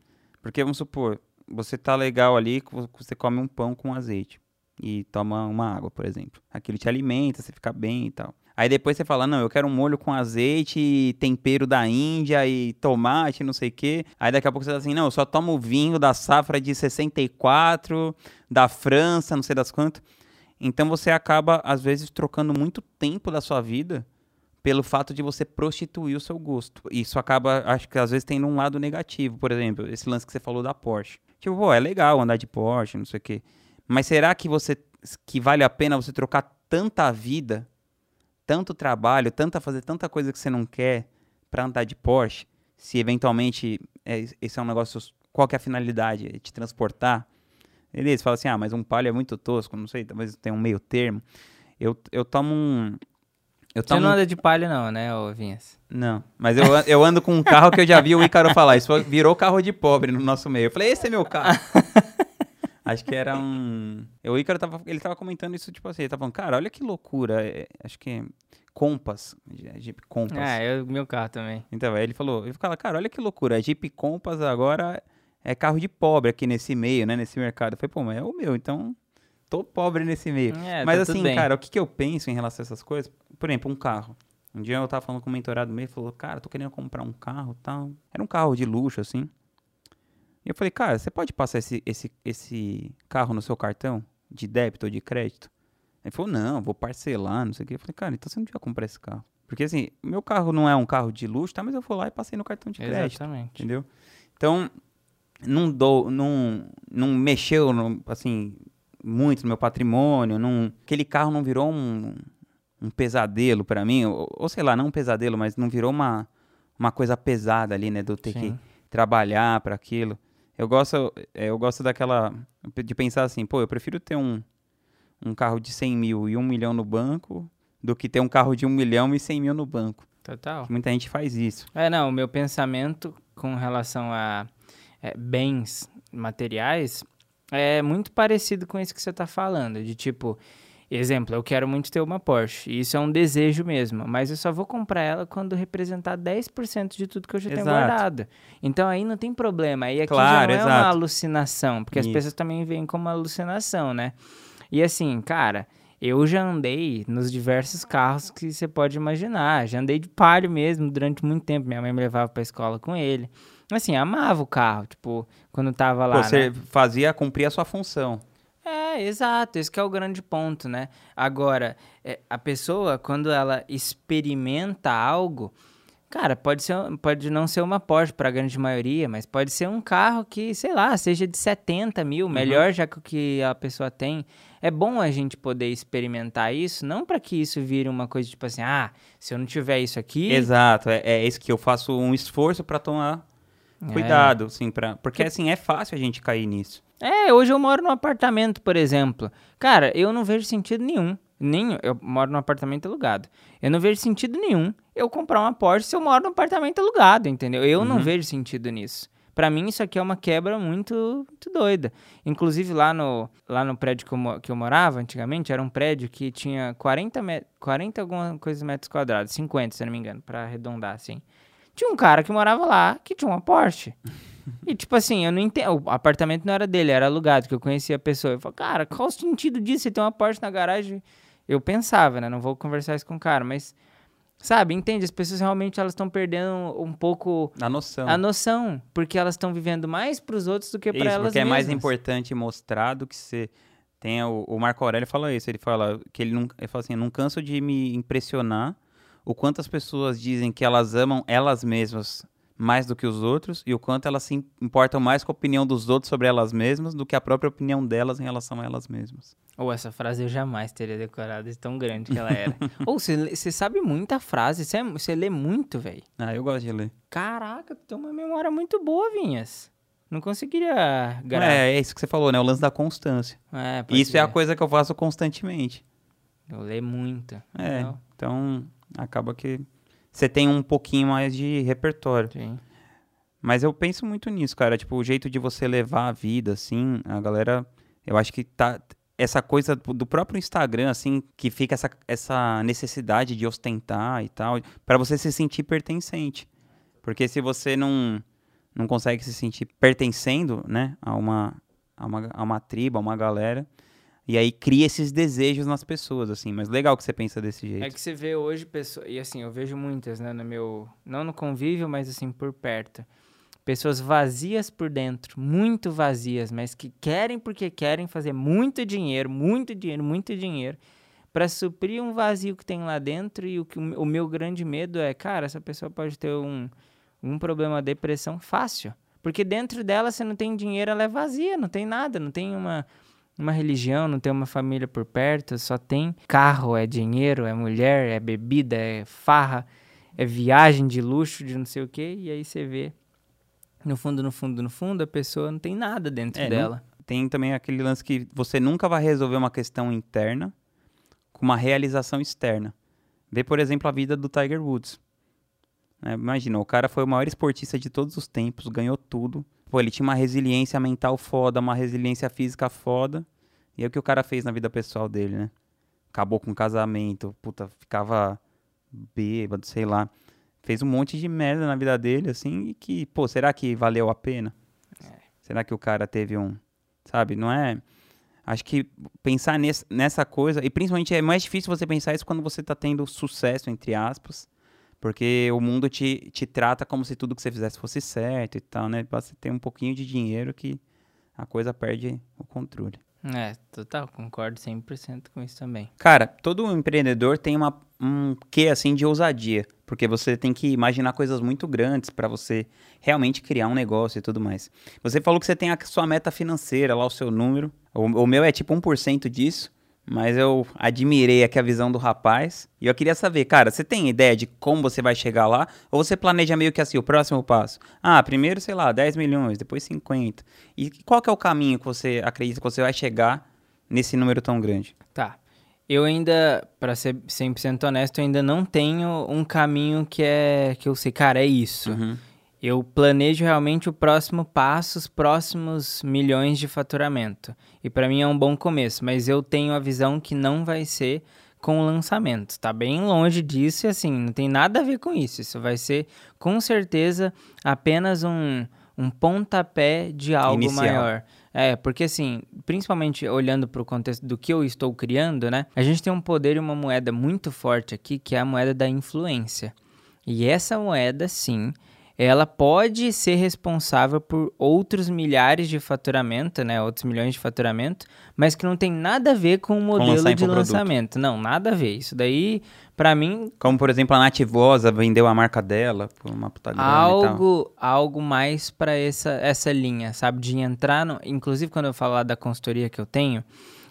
Porque vamos supor, você tá legal ali, você come um pão com azeite. E toma uma água, por exemplo. Aquilo te alimenta, você fica bem e tal. Aí depois você fala, não, eu quero um molho com azeite, tempero da Índia e tomate, não sei o quê. Aí daqui a pouco você tá assim, não, eu só tomo vinho da safra de 64, da França, não sei das quantas. Então você acaba, às vezes, trocando muito tempo da sua vida pelo fato de você prostituir o seu gosto. Isso acaba, acho que às vezes tendo um lado negativo. Por exemplo, esse lance que você falou da Porsche. Tipo, pô, é legal andar de Porsche, não sei o quê. Mas será que você que vale a pena você trocar tanta vida, tanto trabalho, tanta fazer tanta coisa que você não quer para andar de Porsche, se eventualmente é, esse é um negócio, qual que é a finalidade? É te transportar? Beleza, fala assim, ah, mas um palio é muito tosco, não sei, talvez tenha um meio termo. Eu, eu tomo um, eu Você não anda de palha não, né, ô Vinhas? Não, mas eu, eu ando com um carro que eu já vi o Ícaro falar. Isso virou carro de pobre no nosso meio. Eu falei, esse é meu carro. acho que era um... O Ícaro tava, ele tava comentando isso, tipo assim, ele tava falando, cara, olha que loucura. É, acho que é Compass, Jeep Compass. Ah, é o meu carro também. Então, aí ele falou, ele falou, cara, olha que loucura, a Jeep Compass agora é carro de pobre aqui nesse meio, né, nesse mercado. Eu falei, pô, mas é o meu, então tô pobre nesse meio. É, Mas tá assim, cara, o que, que eu penso em relação a essas coisas? Por exemplo, um carro. Um dia eu tava falando com um mentorado meu, ele falou, cara, tô querendo comprar um carro tal. Era um carro de luxo, assim. E eu falei, cara, você pode passar esse, esse, esse carro no seu cartão de débito ou de crédito? Ele falou, não, vou parcelar, não sei o quê. Eu falei, cara, então você não devia comprar esse carro. Porque assim, meu carro não é um carro de luxo, tá? Mas eu fui lá e passei no cartão de crédito. Exatamente. Entendeu? Então, não dou, não, não mexeu, no, assim, muito no meu patrimônio. Não, aquele carro não virou um, um pesadelo para mim, ou, ou, sei lá, não um pesadelo, mas não virou uma, uma coisa pesada ali, né, do ter Sim. que trabalhar para aquilo. Eu gosto, é, eu gosto daquela de pensar assim, pô, eu prefiro ter um, um carro de 100 mil e um milhão no banco do que ter um carro de um milhão e 100 mil no banco. Total. Muita gente faz isso. É, não, o meu pensamento com relação a é, bens materiais é muito parecido com isso que você está falando, de tipo, exemplo, eu quero muito ter uma Porsche, e isso é um desejo mesmo, mas eu só vou comprar ela quando representar 10% de tudo que eu já exato. tenho guardado. Então aí não tem problema, aí aqui claro, já não é uma alucinação, porque isso. as pessoas também veem como alucinação, né? E assim, cara, eu já andei nos diversos carros que você pode imaginar, já andei de palio mesmo durante muito tempo, minha mãe me levava para a escola com ele assim, amava o carro, tipo, quando tava lá. Você né? fazia cumprir a sua função. É, exato, esse é o grande ponto, né? Agora, é, a pessoa, quando ela experimenta algo, cara, pode, ser, pode não ser uma Porsche para a grande maioria, mas pode ser um carro que, sei lá, seja de 70 mil, uhum. melhor já que o que a pessoa tem. É bom a gente poder experimentar isso, não para que isso vire uma coisa tipo assim, ah, se eu não tiver isso aqui. Exato, é, é isso que eu faço um esforço para tomar. Cuidado, é. assim, pra... porque assim, é fácil a gente cair nisso. É, hoje eu moro num apartamento, por exemplo. Cara, eu não vejo sentido nenhum. Nem, eu moro num apartamento alugado. Eu não vejo sentido nenhum eu comprar uma Porsche se eu moro num apartamento alugado, entendeu? Eu uhum. não vejo sentido nisso. Para mim, isso aqui é uma quebra muito, muito doida. Inclusive, lá no, lá no prédio que eu, que eu morava antigamente, era um prédio que tinha 40, met 40 alguma coisa metros quadrados, 50, se não me engano, para arredondar assim. Tinha um cara que morava lá que tinha uma Porsche. E, tipo assim, eu não entendo. O apartamento não era dele, era alugado, que eu conhecia a pessoa. Eu falei, cara, qual o sentido disso? Você tem uma Porsche na garagem? Eu pensava, né? Não vou conversar isso com o cara, mas. Sabe, entende? As pessoas realmente elas estão perdendo um pouco a noção. A noção, porque elas estão vivendo mais para os outros do que para elas porque mesmas. é mais importante mostrar do que ser tem o, o Marco Aurélio fala isso, ele fala que ele não, ele fala assim, não canso de me impressionar o quanto as pessoas dizem que elas amam elas mesmas mais do que os outros e o quanto elas se importam mais com a opinião dos outros sobre elas mesmas do que a própria opinião delas em relação a elas mesmas. Ou oh, essa frase eu jamais teria decorado, de tão grande que ela era. Ou você sabe muita frase, você lê muito, velho. Ah, eu gosto de ler. Caraca, tu tem uma memória muito boa, Vinhas. Não conseguiria gravar. É, é isso que você falou, né? O lance da constância. É, isso ser. é a coisa que eu faço constantemente. Eu leio muito. É, então acaba que você tem um pouquinho mais de repertório. Sim. Mas eu penso muito nisso, cara. Tipo, o jeito de você levar a vida, assim, a galera. Eu acho que tá. Essa coisa do próprio Instagram, assim, que fica essa, essa necessidade de ostentar e tal, para você se sentir pertencente. Porque se você não, não consegue se sentir pertencendo, né, a uma, a uma, a uma tribo, a uma galera, E aí cria esses desejos nas pessoas, assim. Mas legal que você pensa desse jeito. É que você vê hoje pessoas. E assim, eu vejo muitas, né, no meu. Não no convívio, mas assim, por perto. Pessoas vazias por dentro, muito vazias, mas que querem porque querem fazer muito dinheiro, muito dinheiro, muito dinheiro, para suprir um vazio que tem lá dentro. E o, que, o meu grande medo é, cara, essa pessoa pode ter um, um problema, depressão fácil. Porque dentro dela, você não tem dinheiro, ela é vazia, não tem nada, não tem uma, uma religião, não tem uma família por perto, só tem carro, é dinheiro, é mulher, é bebida, é farra, é viagem de luxo, de não sei o quê, e aí você vê no fundo, no fundo, no fundo, a pessoa não tem nada dentro É, dela. Tem também aquele lance que você nunca vai resolver uma questão interna com uma realização externa. Vê, por exemplo, a vida do Tiger Woods. né? imagina, o cara foi o maior esportista de todos os tempos, ganhou tudo. Pô, ele tinha uma resiliência mental foda, uma resiliência física foda. E é o que o cara fez na vida pessoal dele, né? Acabou com o casamento, puta, ficava bêbado, sei lá. Fez um monte de merda na vida dele, assim, e que, pô, será que valeu a pena? Será que o cara teve um. Sabe, não é. Acho que pensar nesse, nessa coisa, e principalmente é mais difícil você pensar isso quando você tá tendo sucesso, entre aspas, porque o mundo te, te trata como se tudo que você fizesse fosse certo e tal, né? Basta ter um pouquinho de dinheiro que a coisa perde o controle. É, total, concordo 100% com isso também. Cara, todo empreendedor tem uma, um quê assim de ousadia, porque você tem que imaginar coisas muito grandes para você realmente criar um negócio e tudo mais. Você falou que você tem a sua meta financeira, lá o seu número. O, o meu é tipo 1% disso, mas eu admirei aqui a visão do rapaz. E eu queria saber, cara, você tem ideia de como você vai chegar lá? Ou você planeja meio que assim, o próximo passo? Ah, primeiro, sei lá, 10 milhões, depois 50. E qual que é o caminho que você acredita que você vai chegar nesse número tão grande? Tá. Eu ainda, pra ser 100% honesto, eu ainda não tenho um caminho que é que eu sei, cara, é isso. Uhum. Eu planejo realmente o próximo passo, os próximos milhões de faturamento. E pra mim é um bom começo, mas eu tenho a visão que não vai ser com o lançamento. Tá bem longe disso e assim, não tem nada a ver com isso. Isso vai ser com certeza apenas um, um pontapé de algo Inicial. maior. É, porque assim, principalmente olhando para o contexto do que eu estou criando, né? A gente tem um poder e uma moeda muito forte aqui, que é a moeda da influência. E essa moeda, sim, ela pode ser responsável por outros milhares de faturamento, né? Outros milhões de faturamento, mas que não tem nada a ver com o modelo de lançamento. Não, nada a ver. Isso daí, pra mim, Como, por exemplo, a Nativosa vendeu a marca dela por uma puta grana e tal. algo, algo mais pra essa, essa linha, sabe? De entrar no. Inclusive, quando eu falo lá da consultoria que eu tenho,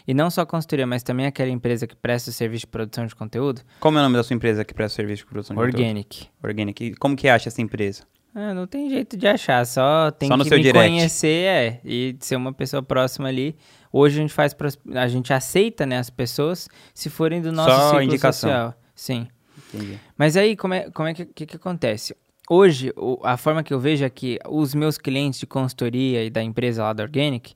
e não só a consultoria, mas também aquela empresa que presta o serviço de produção de conteúdo, Como é o nome da sua empresa que presta serviço de produção de conteúdo? Organic. Organic. E Como que acha essa empresa? Ah, não tem jeito de achar, só tem Só que me direct. conhecer é, e ser uma pessoa próxima ali. Hoje a gente faz, a gente aceita né, as pessoas se forem do nosso Só ciclo indicação. social. Sim. Entendi. Mas aí, como é, como é que, que, que acontece? Hoje, o- a forma que eu vejo é que os meus clientes de consultoria e da empresa lá da Organic,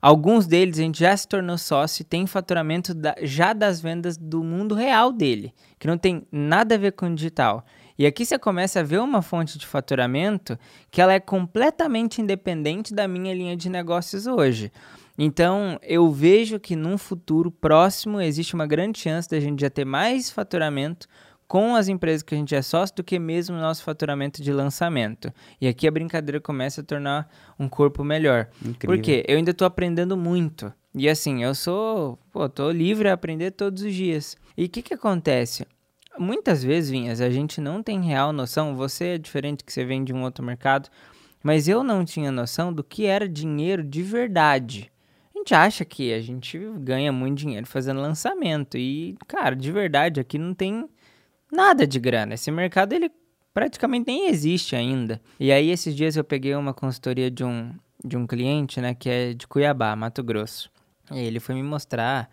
alguns deles a gente já se tornou sócio e tem faturamento da- já das vendas do mundo real dele, que não tem nada a ver com o digital. E aqui você começa a ver uma fonte de faturamento que ela é completamente independente da minha linha de negócios hoje. Então, eu vejo que num futuro próximo existe uma grande chance da gente já ter mais faturamento com as empresas que a gente é sócio do que mesmo o nosso faturamento de lançamento. E aqui a brincadeira começa a tornar um corpo melhor. Incrível. Por quê? Eu ainda estou aprendendo muito. E assim, eu sou, pô, tô livre a aprender todos os dias. E o que que acontece? Muitas vezes, Vinhas, a gente não tem real noção, você é diferente que você vem de um outro mercado, mas eu não tinha noção do que era dinheiro de verdade. A gente acha que a gente ganha muito dinheiro fazendo lançamento e, cara, de verdade aqui não tem nada de grana. Esse mercado ele praticamente nem existe ainda. E aí esses dias eu peguei uma consultoria de um de um cliente, né, que é de Cuiabá, Mato Grosso. E ele foi me mostrar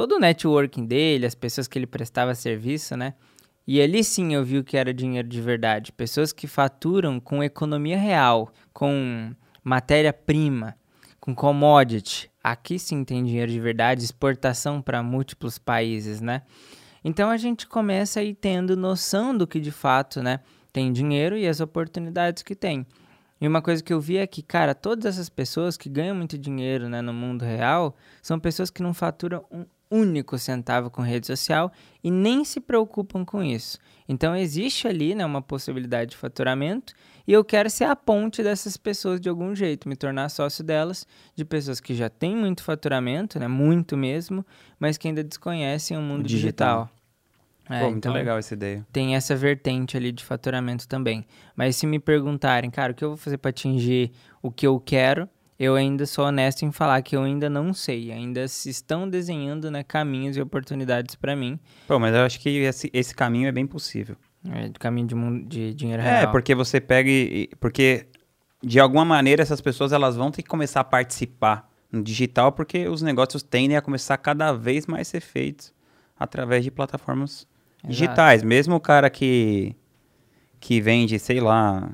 todo o networking dele, as pessoas que ele prestava serviço, né? E ali sim eu vi o que era dinheiro de verdade. Pessoas que faturam com economia real, com matéria-prima, com commodity. Aqui sim tem dinheiro de verdade, exportação para múltiplos países, né? Então a gente começa aí tendo noção do que de fato, né, tem dinheiro e as oportunidades que tem. E uma coisa que eu vi é que, cara, todas essas pessoas que ganham muito dinheiro né, no mundo real são pessoas que não faturam único centavo com rede social e nem se preocupam com isso. Então existe ali né, uma possibilidade de faturamento e eu quero ser a ponte dessas pessoas de algum jeito, me tornar sócio delas, de pessoas que já têm muito faturamento, né, muito mesmo, mas que ainda desconhecem o mundo digital. digital. É, Pô, muito então, legal essa ideia. Tem essa vertente ali de faturamento também. Mas se me perguntarem, cara, o que eu vou fazer para atingir o que eu quero, eu ainda sou honesto em falar que eu ainda não sei. Ainda se estão desenhando né, caminhos e oportunidades para mim. Pô, mas eu acho que esse, esse caminho é bem possível. É, de caminho de, de dinheiro é, real. É, porque você pega e... Porque, de alguma maneira, essas pessoas elas vão ter que começar a participar no digital, porque os negócios tendem a começar cada vez mais a ser feitos através de plataformas Exato. digitais. Mesmo o cara que, que vende, sei lá,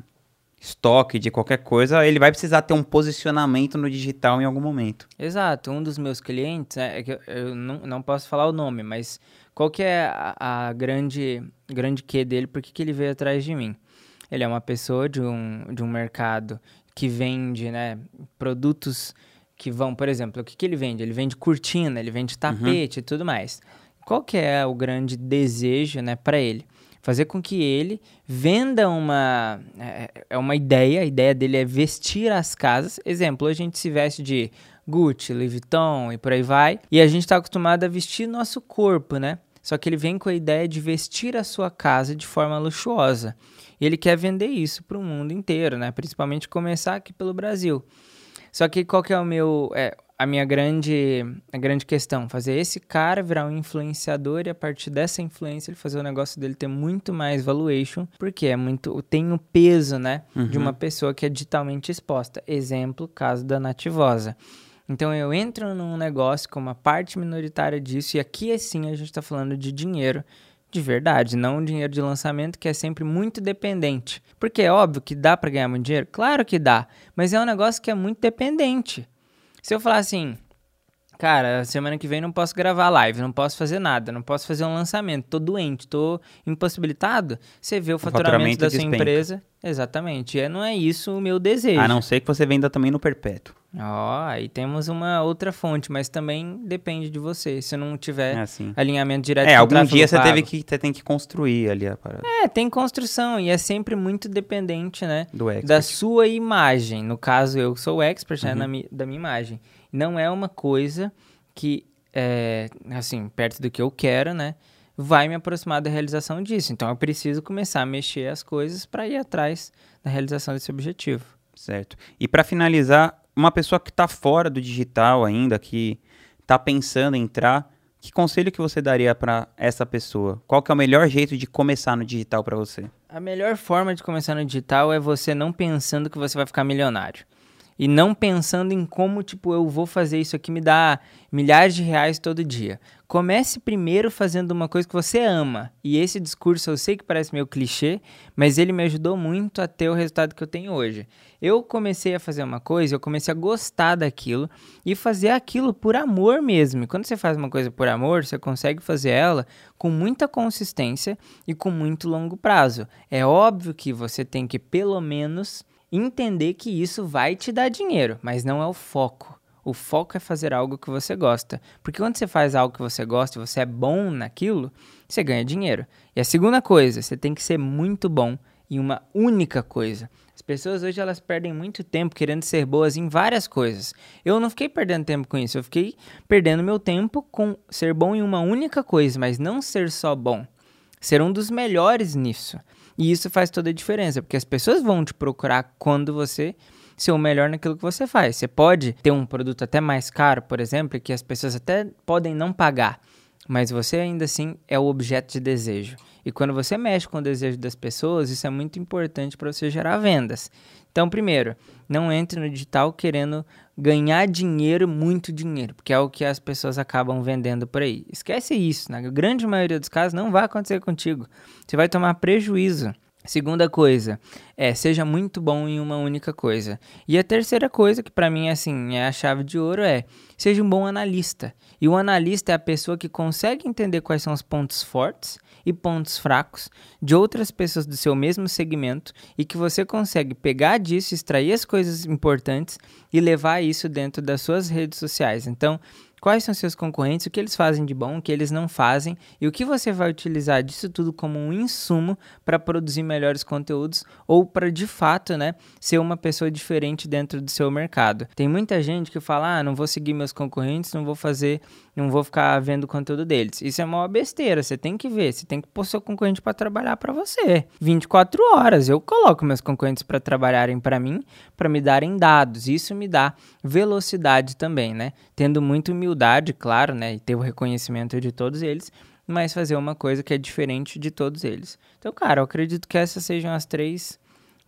estoque de qualquer coisa, ele vai precisar ter um posicionamento no digital em algum momento. Exato. Um dos meus clientes, né, é que eu não, não posso falar o nome, mas qual que é a, a grande, grande que dele, por que, que ele veio atrás de mim? Ele é uma pessoa de um, de um mercado que vende né, produtos que vão, por exemplo, o que, que ele vende? Ele vende cortina, ele vende tapete uhum. e tudo mais. Qual que é o grande desejo né, para ele? Fazer com que ele venda uma é, é uma ideia, a ideia dele é vestir as casas. Exemplo, a gente se veste de Gucci, Louis Vuitton e por aí vai, e a gente está acostumado a vestir nosso corpo, né? Só que ele vem com a ideia de vestir a sua casa de forma luxuosa. Ele quer vender isso para o mundo inteiro, né? Principalmente começar aqui pelo Brasil. Só que qual que é o meu, é, a minha grande, a grande questão, fazer esse cara virar um influenciador e a partir dessa influência ele fazer o negócio dele ter muito mais valuation, porque é muito, tem o peso, né, uhum. de uma pessoa que é digitalmente exposta. Exemplo, caso da Nativosa. Então eu entro num negócio com uma parte minoritária disso e aqui sim a gente está falando de dinheiro de verdade, não dinheiro de lançamento que é sempre muito dependente. Porque é óbvio que dá para ganhar muito dinheiro, claro que dá, mas é um negócio que é muito dependente. Se eu falar assim, cara, semana que vem não posso gravar live, não posso fazer nada, não posso fazer um lançamento, tô doente, tô impossibilitado, você vê o, o faturamento, faturamento, da sua despenca. empresa. Exatamente. E não é isso o meu desejo. A não ser que você venda também no perpétuo. Ó, oh, aí temos uma outra fonte, mas também depende de você. Se não tiver é alinhamento direto É, algum dia você teve que você tem que construir ali a parada. É, tem construção e é sempre muito dependente, né, Do da sua imagem. No caso, eu sou o expert né, uhum. né, na da minha imagem. Não é uma coisa que é, assim, perto do que eu quero, né? vai me aproximar da realização disso. Então eu preciso começar a mexer as coisas para ir atrás da realização desse objetivo. Certo. E para finalizar, uma pessoa que está fora do digital ainda, que está pensando em entrar, que conselho que você daria para essa pessoa? Qual que é o melhor jeito de começar no digital para você? A melhor forma de começar no digital é você não pensando que você vai ficar milionário e não pensando em como, tipo, eu vou fazer isso aqui me dá milhares de reais todo dia. Comece primeiro fazendo uma coisa que você ama. E esse discurso eu sei que parece meio clichê, mas ele me ajudou muito a ter o resultado que eu tenho hoje. Eu comecei a fazer uma coisa, eu comecei a gostar daquilo e fazer aquilo por amor mesmo. E quando você faz uma coisa por amor, você consegue fazer ela com muita consistência e com muito longo prazo. É óbvio que você tem que pelo menos entender que isso vai te dar dinheiro, mas não é o foco. O foco é fazer algo que você gosta. Porque quando você faz algo que você gosta e você é bom naquilo, você ganha dinheiro. E a segunda coisa, você tem que ser muito bom em uma única coisa. As pessoas hoje elas perdem muito tempo querendo ser boas em várias coisas. Eu não fiquei perdendo tempo com isso, eu fiquei perdendo meu tempo com ser bom em uma única coisa, mas não ser só bom. Ser um dos melhores nisso. E isso faz toda a diferença, porque as pessoas vão te procurar quando você ser o melhor naquilo que você faz. Você pode ter um produto até mais caro, por exemplo, que as pessoas até podem não pagar, mas você ainda assim é o objeto de desejo. E quando você mexe com o desejo das pessoas, isso é muito importante para você gerar vendas. Então, primeiro, não entre no digital querendo ganhar dinheiro, muito dinheiro, porque é o que as pessoas acabam vendendo por aí. Esquece isso, na grande maioria dos casos não vai acontecer contigo. Você vai tomar prejuízo. Segunda coisa, é seja muito bom em uma única coisa. E a terceira coisa, que para mim assim, é a chave de ouro é seja um bom analista. E o analista é a pessoa que consegue entender quais são os pontos fortes e pontos fracos de outras pessoas do seu mesmo segmento e que você consegue pegar disso, extrair as coisas importantes e levar isso dentro das suas redes sociais. Então, quais são seus concorrentes, o que eles fazem de bom, o que eles não fazem e o que você vai utilizar disso tudo como um insumo para produzir melhores conteúdos ou para de fato, né, ser uma pessoa diferente dentro do seu mercado. Tem muita gente que fala: "Ah, não vou seguir meus concorrentes, não vou fazer, não vou ficar vendo o conteúdo deles". Isso é uma besteira, você tem que ver, você tem que pôr seu concorrente para trabalhar para você. 24 horas eu coloco meus concorrentes para trabalharem para mim, para me darem dados. Isso me dá velocidade também, né? Tendo muito humildade, claro, né? E ter o reconhecimento de todos eles, mas fazer uma coisa que é diferente de todos eles. Então, cara, eu acredito que essas sejam as três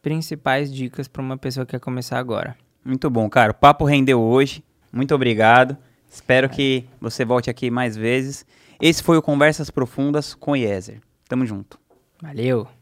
principais dicas para uma pessoa que quer começar agora. Muito bom, cara. O papo rendeu hoje. Muito obrigado. Espero que você volte aqui mais vezes. Esse foi o Conversas Profundas com Yezer. Tamo junto. Valeu!